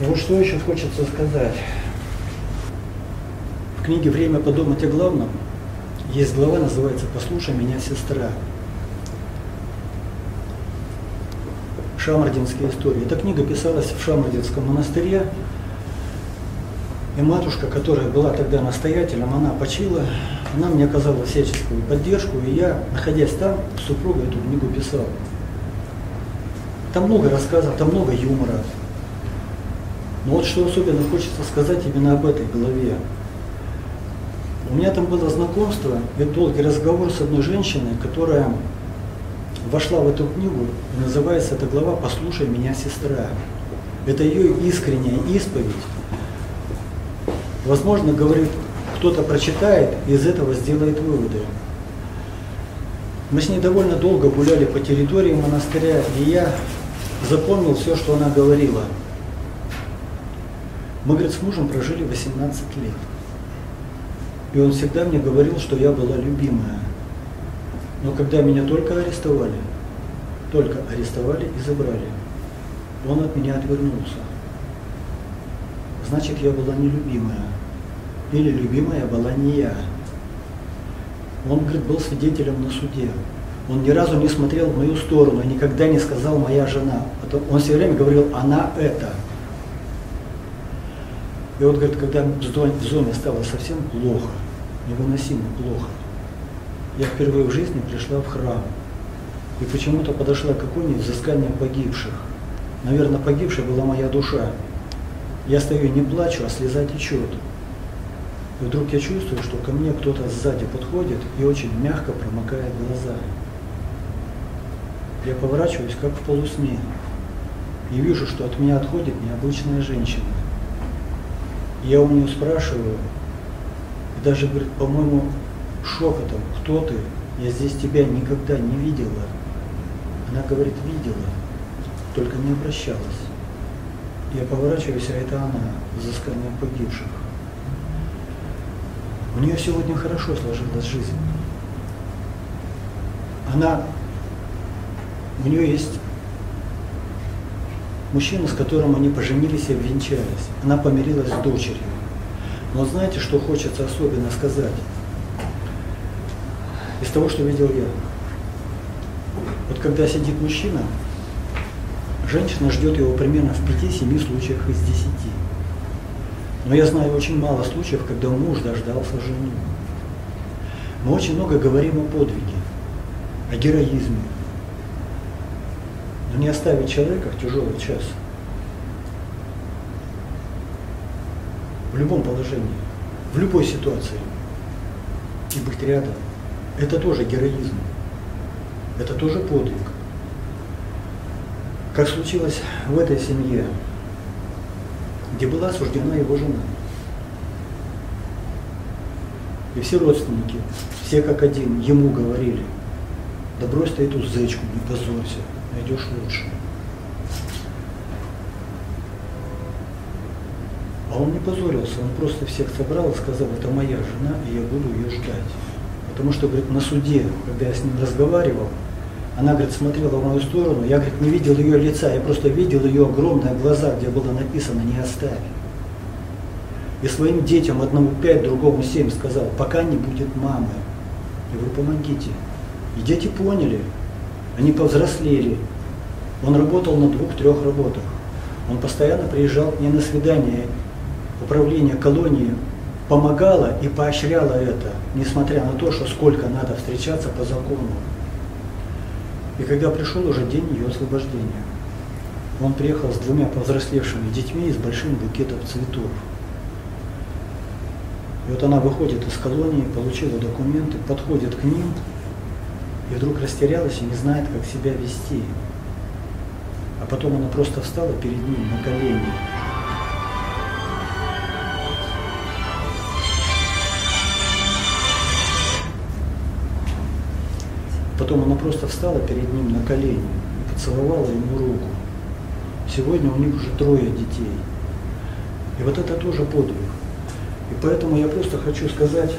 И вот что еще хочется сказать. В книге «Время подумать о главном» есть глава, называется «Послушай меня, сестра». Шамардинские истории. Эта книга писалась в Шамардинском монастыре, и матушка, которая была тогда настоятелем, она почила, она мне оказала всяческую поддержку, и я, находясь там, с супругой эту книгу писал. Там много рассказов, там много юмора. Но вот что особенно хочется сказать именно об этой главе. У меня там было знакомство и долгий разговор с одной женщиной, которая вошла в эту книгу, и называется эта глава «Послушай меня, сестра». Это ее искренняя исповедь Возможно, говорит, кто-то прочитает и из этого сделает выводы. Мы с ней довольно долго гуляли по территории монастыря, и я запомнил все, что она говорила. Мы, говорит, с мужем прожили 18 лет. И он всегда мне говорил, что я была любимая. Но когда меня только арестовали, только арестовали и забрали, он от меня отвернулся. Значит, я была нелюбимая или любимая была не я. Он, говорит, был свидетелем на суде. Он ни разу не смотрел в мою сторону, никогда не сказал «моя жена». Он все время говорил «она это». И вот, говорит, когда в зоне стало совсем плохо, невыносимо плохо, я впервые в жизни пришла в храм. И почему-то подошла к иконе взыскания погибших. Наверное, погибшая была моя душа. Я стою не плачу, а слеза течет. И вдруг я чувствую, что ко мне кто-то сзади подходит и очень мягко промокает глаза. Я поворачиваюсь, как в полусне, и вижу, что от меня отходит необычная женщина. Я у нее спрашиваю, и даже говорит, по-моему, шепотом, кто ты? Я здесь тебя никогда не видела. Она говорит, видела, только не обращалась. Я поворачиваюсь, а это она, взыскание погибших. У нее сегодня хорошо сложилась жизнь. Она, у нее есть мужчина, с которым они поженились и обвенчались. Она помирилась с дочерью. Но знаете, что хочется особенно сказать? Из того, что видел я. Вот когда сидит мужчина, женщина ждет его примерно в 5-7 случаях из 10. Но я знаю очень мало случаев, когда муж дождался жену. Мы очень много говорим о подвиге, о героизме. Но не оставить человека в тяжелый час. В любом положении, в любой ситуации. И быть рядом. Это тоже героизм. Это тоже подвиг. Как случилось в этой семье, где была осуждена его жена. И все родственники, все как один, ему говорили, да брось ты эту зечку, не позорься, найдешь лучше. А он не позорился, он просто всех собрал и сказал, это моя жена, и я буду ее ждать. Потому что, говорит, на суде, когда я с ним разговаривал, она, говорит, смотрела в мою сторону, я, говорит, не видел ее лица, я просто видел ее огромные глаза, где было написано «не оставь». И своим детям, одному пять, другому семь, сказал, пока не будет мамы, и вы помогите. И дети поняли, они повзрослели. Он работал на двух-трех работах. Он постоянно приезжал к ней на свидание, управление колонии помогала и поощряла это, несмотря на то, что сколько надо встречаться по закону. И когда пришел уже день ее освобождения, он приехал с двумя повзрослевшими детьми и с большим букетом цветов. И вот она выходит из колонии, получила документы, подходит к ним, и вдруг растерялась и не знает, как себя вести. А потом она просто встала перед ним на колени. Потом она просто встала перед ним на колени и поцеловала ему руку. Сегодня у них уже трое детей. И вот это тоже подвиг. И поэтому я просто хочу сказать,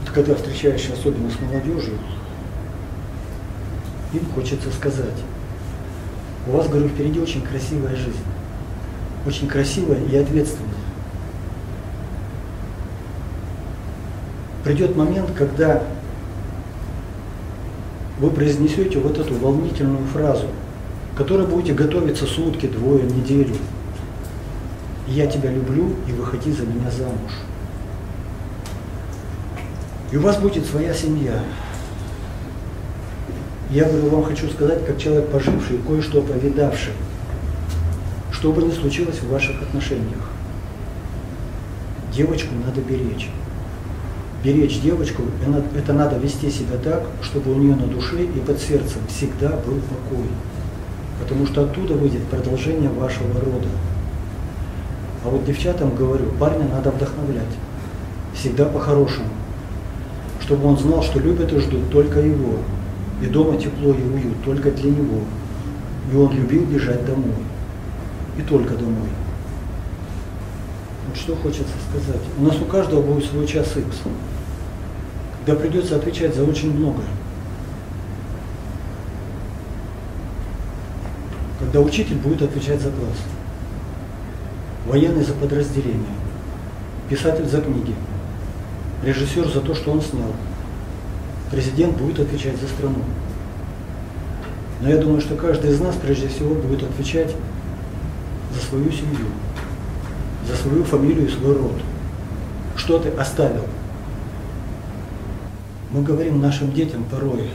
вот когда встречаешься особенно с молодежью, им хочется сказать, у вас, говорю, впереди очень красивая жизнь. Очень красивая и ответственная. Придет момент, когда вы произнесете вот эту волнительную фразу, которой будете готовиться сутки, двое, неделю. Я тебя люблю, и выходи за меня замуж. И у вас будет своя семья. Я говорю, вам хочу сказать, как человек поживший, кое-что повидавший, что бы ни случилось в ваших отношениях, девочку надо беречь беречь девочку, это надо вести себя так, чтобы у нее на душе и под сердцем всегда был покой. Потому что оттуда выйдет продолжение вашего рода. А вот девчатам говорю, парня надо вдохновлять. Всегда по-хорошему. Чтобы он знал, что любят и ждут только его. И дома тепло и уют только для него. И он любил бежать домой. И только домой. Вот что хочется сказать. У нас у каждого будет свой час X когда придется отвечать за очень многое. Когда учитель будет отвечать за класс, военный за подразделение, писатель за книги, режиссер за то, что он снял, президент будет отвечать за страну. Но я думаю, что каждый из нас прежде всего будет отвечать за свою семью, за свою фамилию и свой род. Что ты оставил – мы говорим нашим детям порой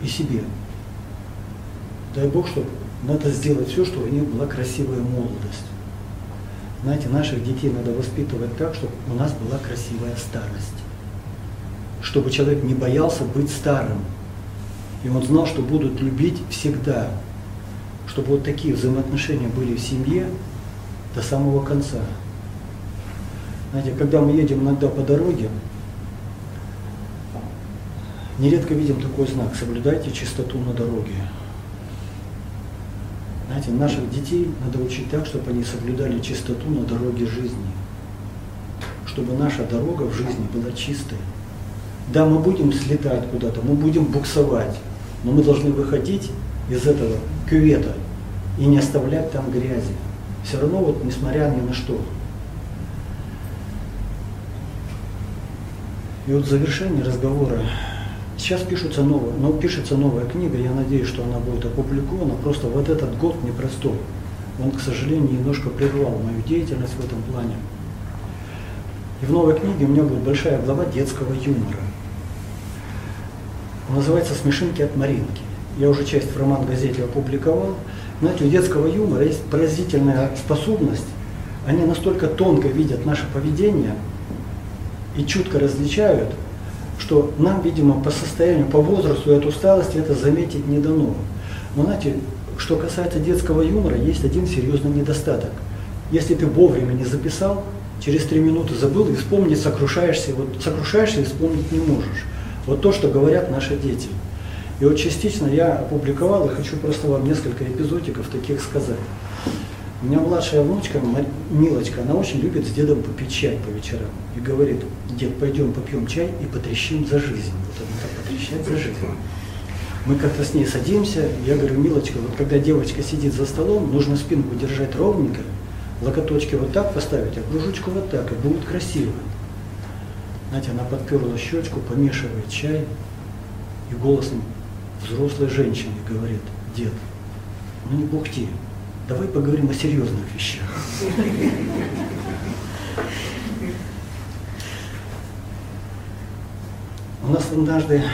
и себе. Дай Бог, чтобы надо сделать все, чтобы у них была красивая молодость. Знаете, наших детей надо воспитывать так, чтобы у нас была красивая старость. Чтобы человек не боялся быть старым. И он знал, что будут любить всегда. Чтобы вот такие взаимоотношения были в семье до самого конца. Знаете, когда мы едем иногда по дороге, нередко видим такой знак «Соблюдайте чистоту на дороге». Знаете, наших детей надо учить так, чтобы они соблюдали чистоту на дороге жизни. Чтобы наша дорога в жизни была чистой. Да, мы будем слетать куда-то, мы будем буксовать, но мы должны выходить из этого кювета и не оставлять там грязи. Все равно, вот, несмотря ни на что, И вот в завершении разговора, сейчас пишется новая, но пишется новая книга, я надеюсь, что она будет опубликована, просто вот этот год непростой. Он, к сожалению, немножко прервал мою деятельность в этом плане. И в новой книге у меня будет большая глава детского юмора. Он называется «Смешинки от Маринки». Я уже часть в роман-газете опубликовал. Знаете, у детского юмора есть поразительная способность. Они настолько тонко видят наше поведение – и чутко различают, что нам, видимо, по состоянию, по возрасту и от усталости это заметить не дано. Но знаете, что касается детского юмора, есть один серьезный недостаток. Если ты вовремя не записал, через три минуты забыл и вспомнить сокрушаешься, вот сокрушаешься и вспомнить не можешь. Вот то, что говорят наши дети. И вот частично я опубликовал и хочу просто вам несколько эпизодиков таких сказать. У меня младшая внучка, Милочка, она очень любит с дедом попить чай по вечерам. И говорит, дед, пойдем попьем чай и потрещим за жизнь. Вот она так потрещать за жизнь. Мы как-то с ней садимся, я говорю, Милочка, вот когда девочка сидит за столом, нужно спинку держать ровненько, локоточки вот так поставить, а кружочку вот так, и будет красиво. Знаете, она подперла щечку, помешивает чай, и голосом взрослой женщины говорит, дед, ну не бухти, давай поговорим о серьезных вещах. У нас однажды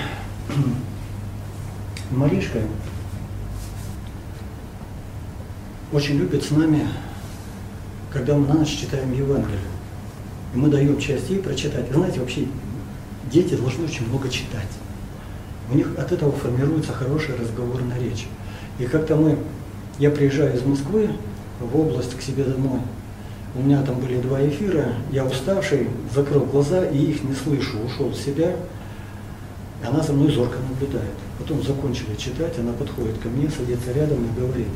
Маришка очень любит с нами, когда мы на ночь читаем Евангелие. И мы даем часть ей прочитать. Вы знаете, вообще дети должны очень много читать. У них от этого формируется хорошая разговорная речь. И как-то мы, я приезжаю из Москвы в область к себе домой, у меня там были два эфира, я уставший, закрыл глаза и их не слышу, ушел в себя, и она за мной зорко наблюдает. Потом закончили читать, она подходит ко мне, садится рядом и говорит,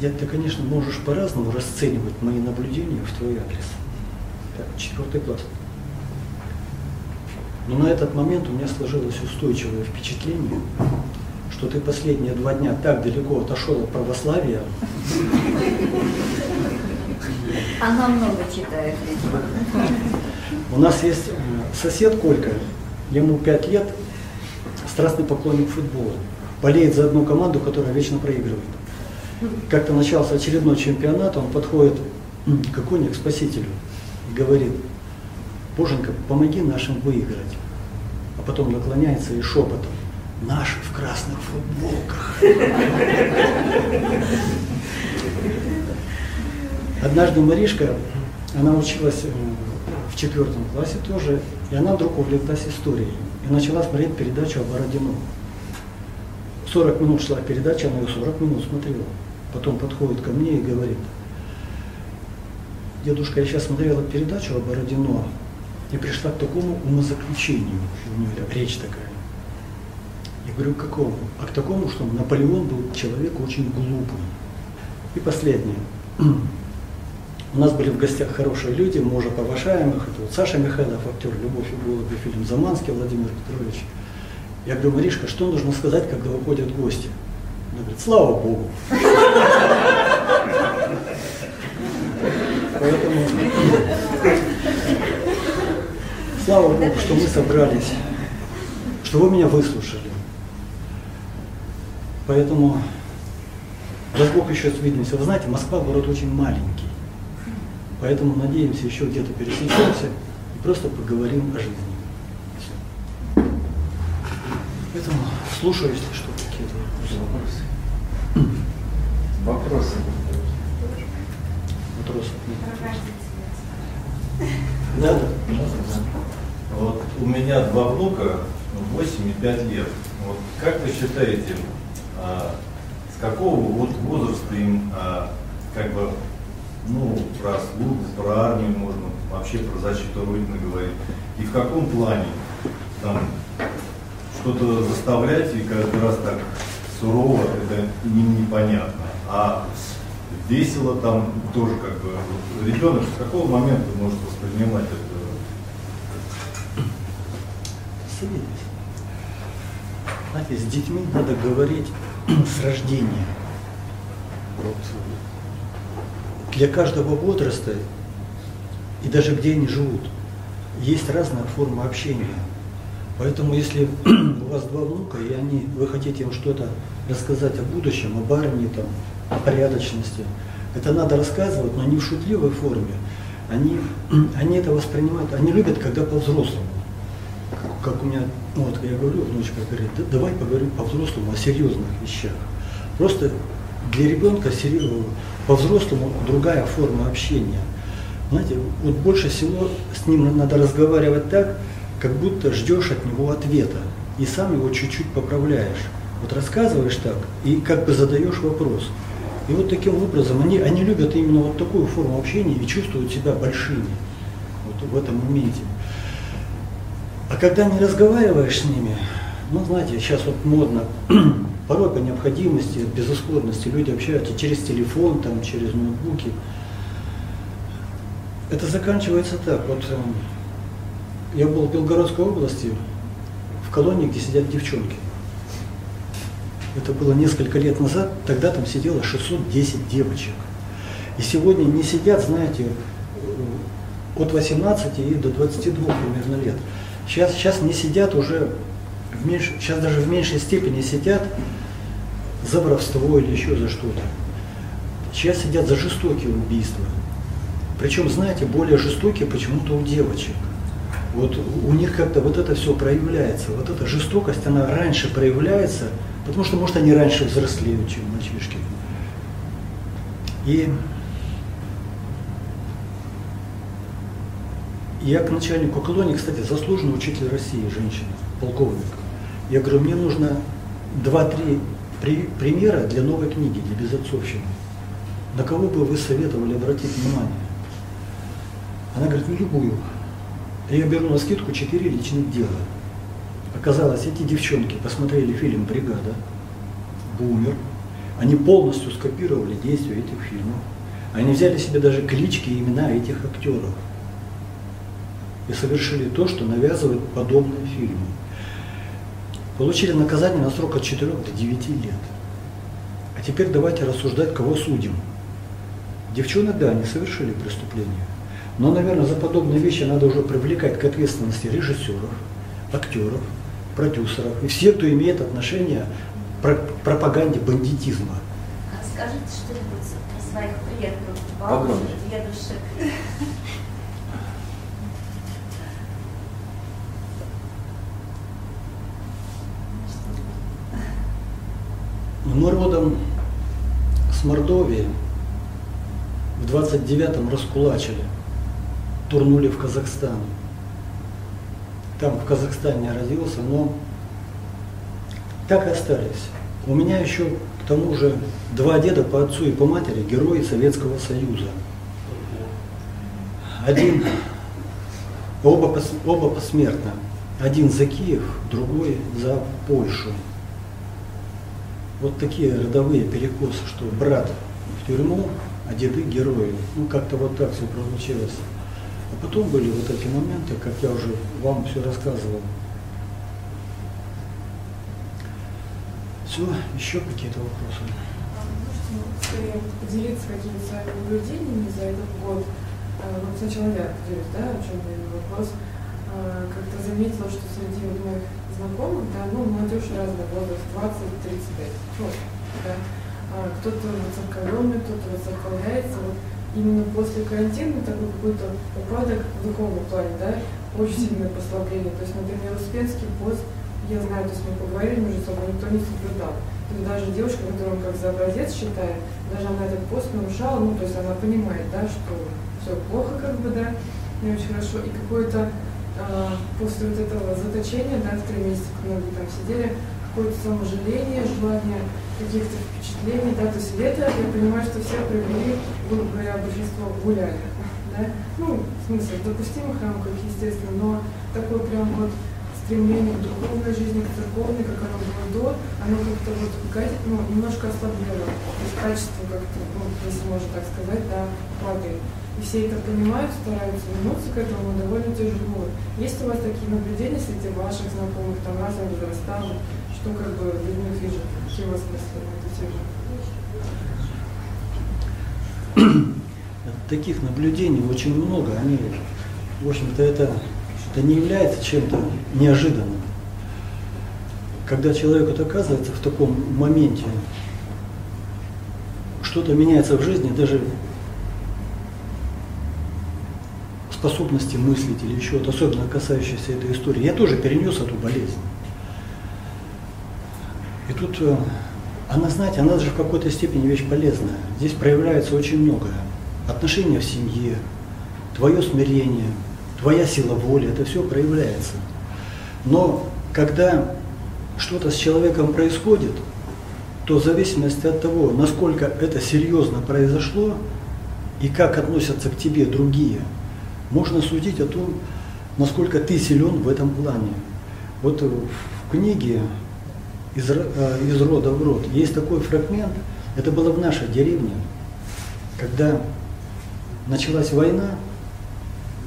дед, ты, конечно, можешь по-разному расценивать мои наблюдения в твой адрес. Так, четвертый класс. Но на этот момент у меня сложилось устойчивое впечатление, что ты последние два дня так далеко отошел от православия. Она много читает, У нас есть э, сосед Колька, ему пять лет, страстный поклонник футбола. Болеет за одну команду, которая вечно проигрывает. Как-то начался очередной чемпионат, он подходит к иконе, к спасителю, и говорит, Боженька, помоги нашим выиграть. А потом наклоняется и шепотом, наши в красных футболках. Однажды Маришка, она училась э, в четвертом классе тоже, и она вдруг увлеклась историей и начала смотреть передачу о Бородино. 40 минут шла передача, она ее 40 минут смотрела. Потом подходит ко мне и говорит, дедушка, я сейчас смотрела передачу о Бородино и пришла к такому умозаключению, у нее речь такая. Говорю, к какому? А к такому, что Наполеон был человек очень глупый. И последнее. У нас были в гостях хорошие люди, мы уже повышаем их. Это вот Саша Михайлов, актер «Любовь и голуби», фильм «Заманский» Владимир Петрович. Я говорю, Маришка, что нужно сказать, когда выходят гости? Она говорит, слава Богу. Поэтому слава Богу, что мы собрались, что вы меня выслушали. Поэтому, дай Бог еще свидимся. Вы знаете, Москва город очень маленький. Поэтому надеемся, еще где-то пересечемся и просто поговорим о жизни. Все. Поэтому слушаю, если что, какие-то вопросы. Вопросы. Вопросы. Да, да. Вот у меня два внука, 8 и 5 лет. Вот как вы считаете, с какого вот возраста им а, как бы ну, про службу, про армию можно, вообще про защиту Родины говорить. И в каком плане там что-то заставлять и каждый раз так сурово, это им непонятно. А весело там тоже как бы ребенок с какого момента может воспринимать это? Знаете, с детьми надо говорить с рождения. Вот для каждого возраста и даже где они живут, есть разная форма общения. Поэтому если у вас два внука, и они, вы хотите им что-то рассказать о будущем, об армии, там, о порядочности, это надо рассказывать, но не в шутливой форме. Они, они это воспринимают, они любят, когда по-взрослому. Как, у меня, ну, вот я говорю, внучка говорит, да, давай поговорим по-взрослому о серьезных вещах. Просто для ребенка по-взрослому другая форма общения. Знаете, вот больше всего с ним надо разговаривать так, как будто ждешь от него ответа, и сам его чуть-чуть поправляешь. Вот рассказываешь так, и как бы задаешь вопрос. И вот таким образом они, они любят именно вот такую форму общения и чувствуют себя большими вот в этом моменте. А когда не разговариваешь с ними, ну знаете, сейчас вот модно Порой по необходимости, безысходности люди общаются через телефон, там, через ноутбуки. Это заканчивается так. Вот э, я был в Белгородской области, в колонии, где сидят девчонки. Это было несколько лет назад, тогда там сидело 610 девочек. И сегодня не сидят, знаете, э, от 18 и до 22 примерно лет. Сейчас, сейчас не сидят уже, в меньш, сейчас даже в меньшей степени сидят за воровство или еще за что-то. Сейчас сидят за жестокие убийства. Причем, знаете, более жестокие почему-то у девочек. Вот у них как-то вот это все проявляется. Вот эта жестокость, она раньше проявляется, потому что, может, они раньше взрослеют, чем мальчишки. И я к начальнику колонии, кстати, заслуженный учитель России, женщина, полковник. Я говорю, мне нужно два-три при, примера для новой книги, для безотцовщины. На кого бы вы советовали обратить внимание? Она говорит, ну любую. Я беру на скидку четыре личных дела. Оказалось, эти девчонки посмотрели фильм «Бригада», «Бумер», они полностью скопировали действия этих фильмов. Они взяли себе даже клички и имена этих актеров. И совершили то, что навязывают подобные фильмы. Получили наказание на срок от 4 до 9 лет. А теперь давайте рассуждать, кого судим. Девчонок, да, они совершили преступление. Но, наверное, за подобные вещи надо уже привлекать к ответственности режиссеров, актеров, продюсеров и всех, кто имеет отношение к пропаганде бандитизма. А скажите что-нибудь про своих предков, бабушек, дедушек. Мы родом с Мордовии в 29-м раскулачили, турнули в Казахстан. Там в Казахстане родился, но так и остались. У меня еще к тому же два деда по отцу и по матери герои Советского Союза. Один, оба, оба посмертно. Один за Киев, другой за Польшу. Вот такие родовые перекосы, что брат в тюрьму, а деды герои. Ну, как-то вот так все получилось. А потом были вот эти моменты, как я уже вам все рассказывал. Все, еще какие-то вопросы? Можете скорее поделиться какими-то своими наблюдениями за этот год? А, Вот сначала я поделюсь, да, о чем я вопрос. А, Как-то заметила, что среди вот моих знакомых, да, ну, молодежь разного возраста, 20-35, просто, да. А, Кто-то воцерковленный, кто-то воцерковляется. Вот именно после карантина такой какой-то упадок в духовном плане, да, очень сильное послабление. То есть, например, Успенский пост, я знаю, то есть мы поговорили между собой, никто не соблюдал. То есть даже девушка, которую он как за образец считает, даже она этот пост нарушала, ну, то есть она понимает, да, что все плохо, как бы, да, не очень хорошо. И какое-то после вот этого заточения, да, в три месяца, многие там сидели, какое-то саможаление, желание каких-то впечатлений, да, то есть лето, я понимаю, что все провели, грубо говоря, большинство гуляли, да, ну, в смысле, в допустимых рамках, естественно, но такое прям вот стремление к духовной жизни, к церковной, как оно было до, оно как-то вот ну, немножко ослаблело. То есть качество как-то, ну, если можно так сказать, да, падает. И все это понимают, стараются вернуться к этому, но довольно тяжело. Есть у вас такие наблюдения среди ваших знакомых, там разных возрастов, что как бы людях вижу? Какие у вас мысли на эту тему? Таких наблюдений очень много. Они, в общем-то, это, это не является чем-то неожиданным. Когда человек вот оказывается в таком моменте, что-то меняется в жизни, даже способности мыслить или еще, вот особенно касающиеся этой истории. Я тоже перенес эту болезнь. И тут э, она, знаете, она даже в какой-то степени вещь полезная. Здесь проявляется очень многое. Отношения в семье, твое смирение, твоя сила воли, это все проявляется. Но когда что-то с человеком происходит, то в зависимости от того, насколько это серьезно произошло и как относятся к тебе другие, можно судить о том, насколько ты силен в этом плане. Вот в книге из, э, из рода в род есть такой фрагмент, это было в нашей деревне, когда началась война,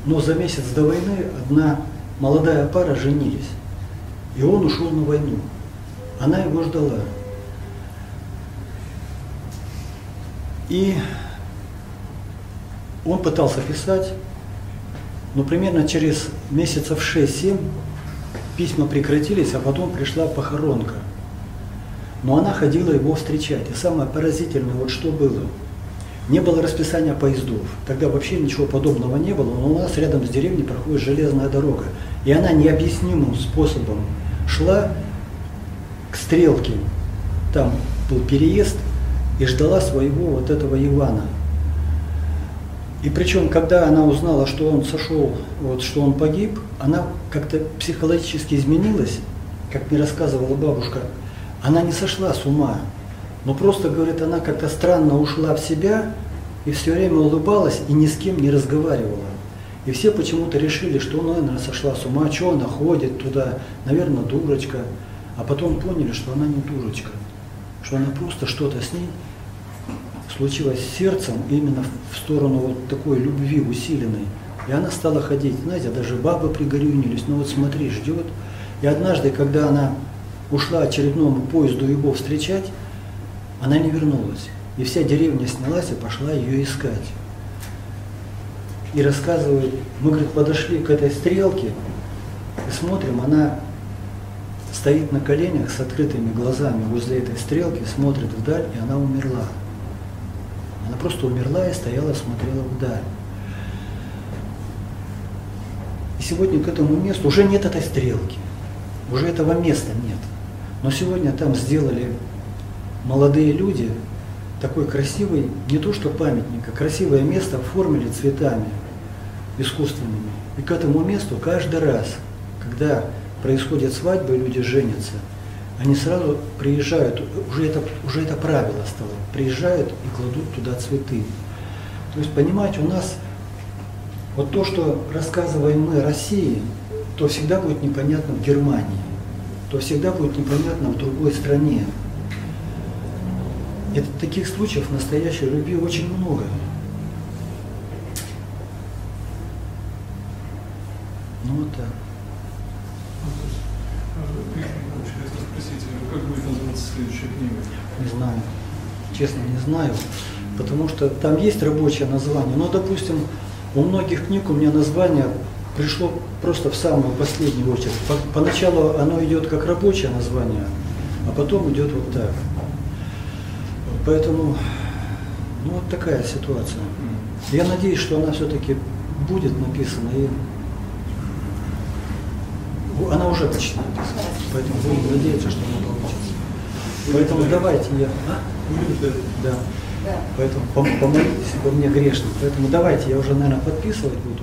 но за месяц до войны одна молодая пара женились. И он ушел на войну. Она его ждала. И он пытался писать, но примерно через месяцев 6-7 письма прекратились, а потом пришла похоронка. Но она ходила его встречать. И самое поразительное, вот что было. Не было расписания поездов. Тогда вообще ничего подобного не было. Но у нас рядом с деревней проходит железная дорога. И она необъяснимым способом шла к стрелке. Там был переезд и ждала своего вот этого Ивана. И причем, когда она узнала, что он сошел, вот, что он погиб, она как-то психологически изменилась, как мне рассказывала бабушка, она не сошла с ума, но просто, говорит, она как-то странно ушла в себя и все время улыбалась и ни с кем не разговаривала. И все почему-то решили, что ну, наверное, сошла с ума, что она ходит туда, наверное, дурочка. А потом поняли, что она не дурочка, что она просто что-то с ней случилось сердцем именно в сторону вот такой любви усиленной. И она стала ходить, знаете, даже бабы пригорюнились, ну вот смотри, ждет. И однажды, когда она ушла очередному поезду его встречать, она не вернулась. И вся деревня снялась и пошла ее искать. И рассказывают, мы, говорит, подошли к этой стрелке и смотрим, она стоит на коленях с открытыми глазами возле этой стрелки, смотрит вдаль, и она умерла. Она просто умерла и стояла, смотрела вдаль. И сегодня к этому месту уже нет этой стрелки, уже этого места нет. Но сегодня там сделали молодые люди такой красивый, не то что памятник, а красивое место оформили цветами искусственными. И к этому месту каждый раз, когда происходит свадьба люди женятся, они сразу приезжают, уже это, уже это правило стало, приезжают и кладут туда цветы. То есть, понимаете, у нас вот то, что рассказываем мы России, то всегда будет непонятно в Германии, то всегда будет непонятно в другой стране. Это таких случаев настоящей любви очень много. Ну вот так. Интересно спросить, а как будет называться следующая книга? Не знаю. Честно, не знаю. Потому что там есть рабочее название. Но, допустим, у многих книг у меня название пришло просто в самую последнюю очередь. По- Поначалу оно идет как рабочее название, а потом идет вот так. Поэтому, ну вот такая ситуация. Я надеюсь, что она все-таки будет написана и она уже почти написана. Поэтому будем надеяться, что она. Поэтому давайте я. А? Да. Поэтому пом- помолитесь обо мне грешным. Поэтому давайте, я уже, наверное, подписывать буду.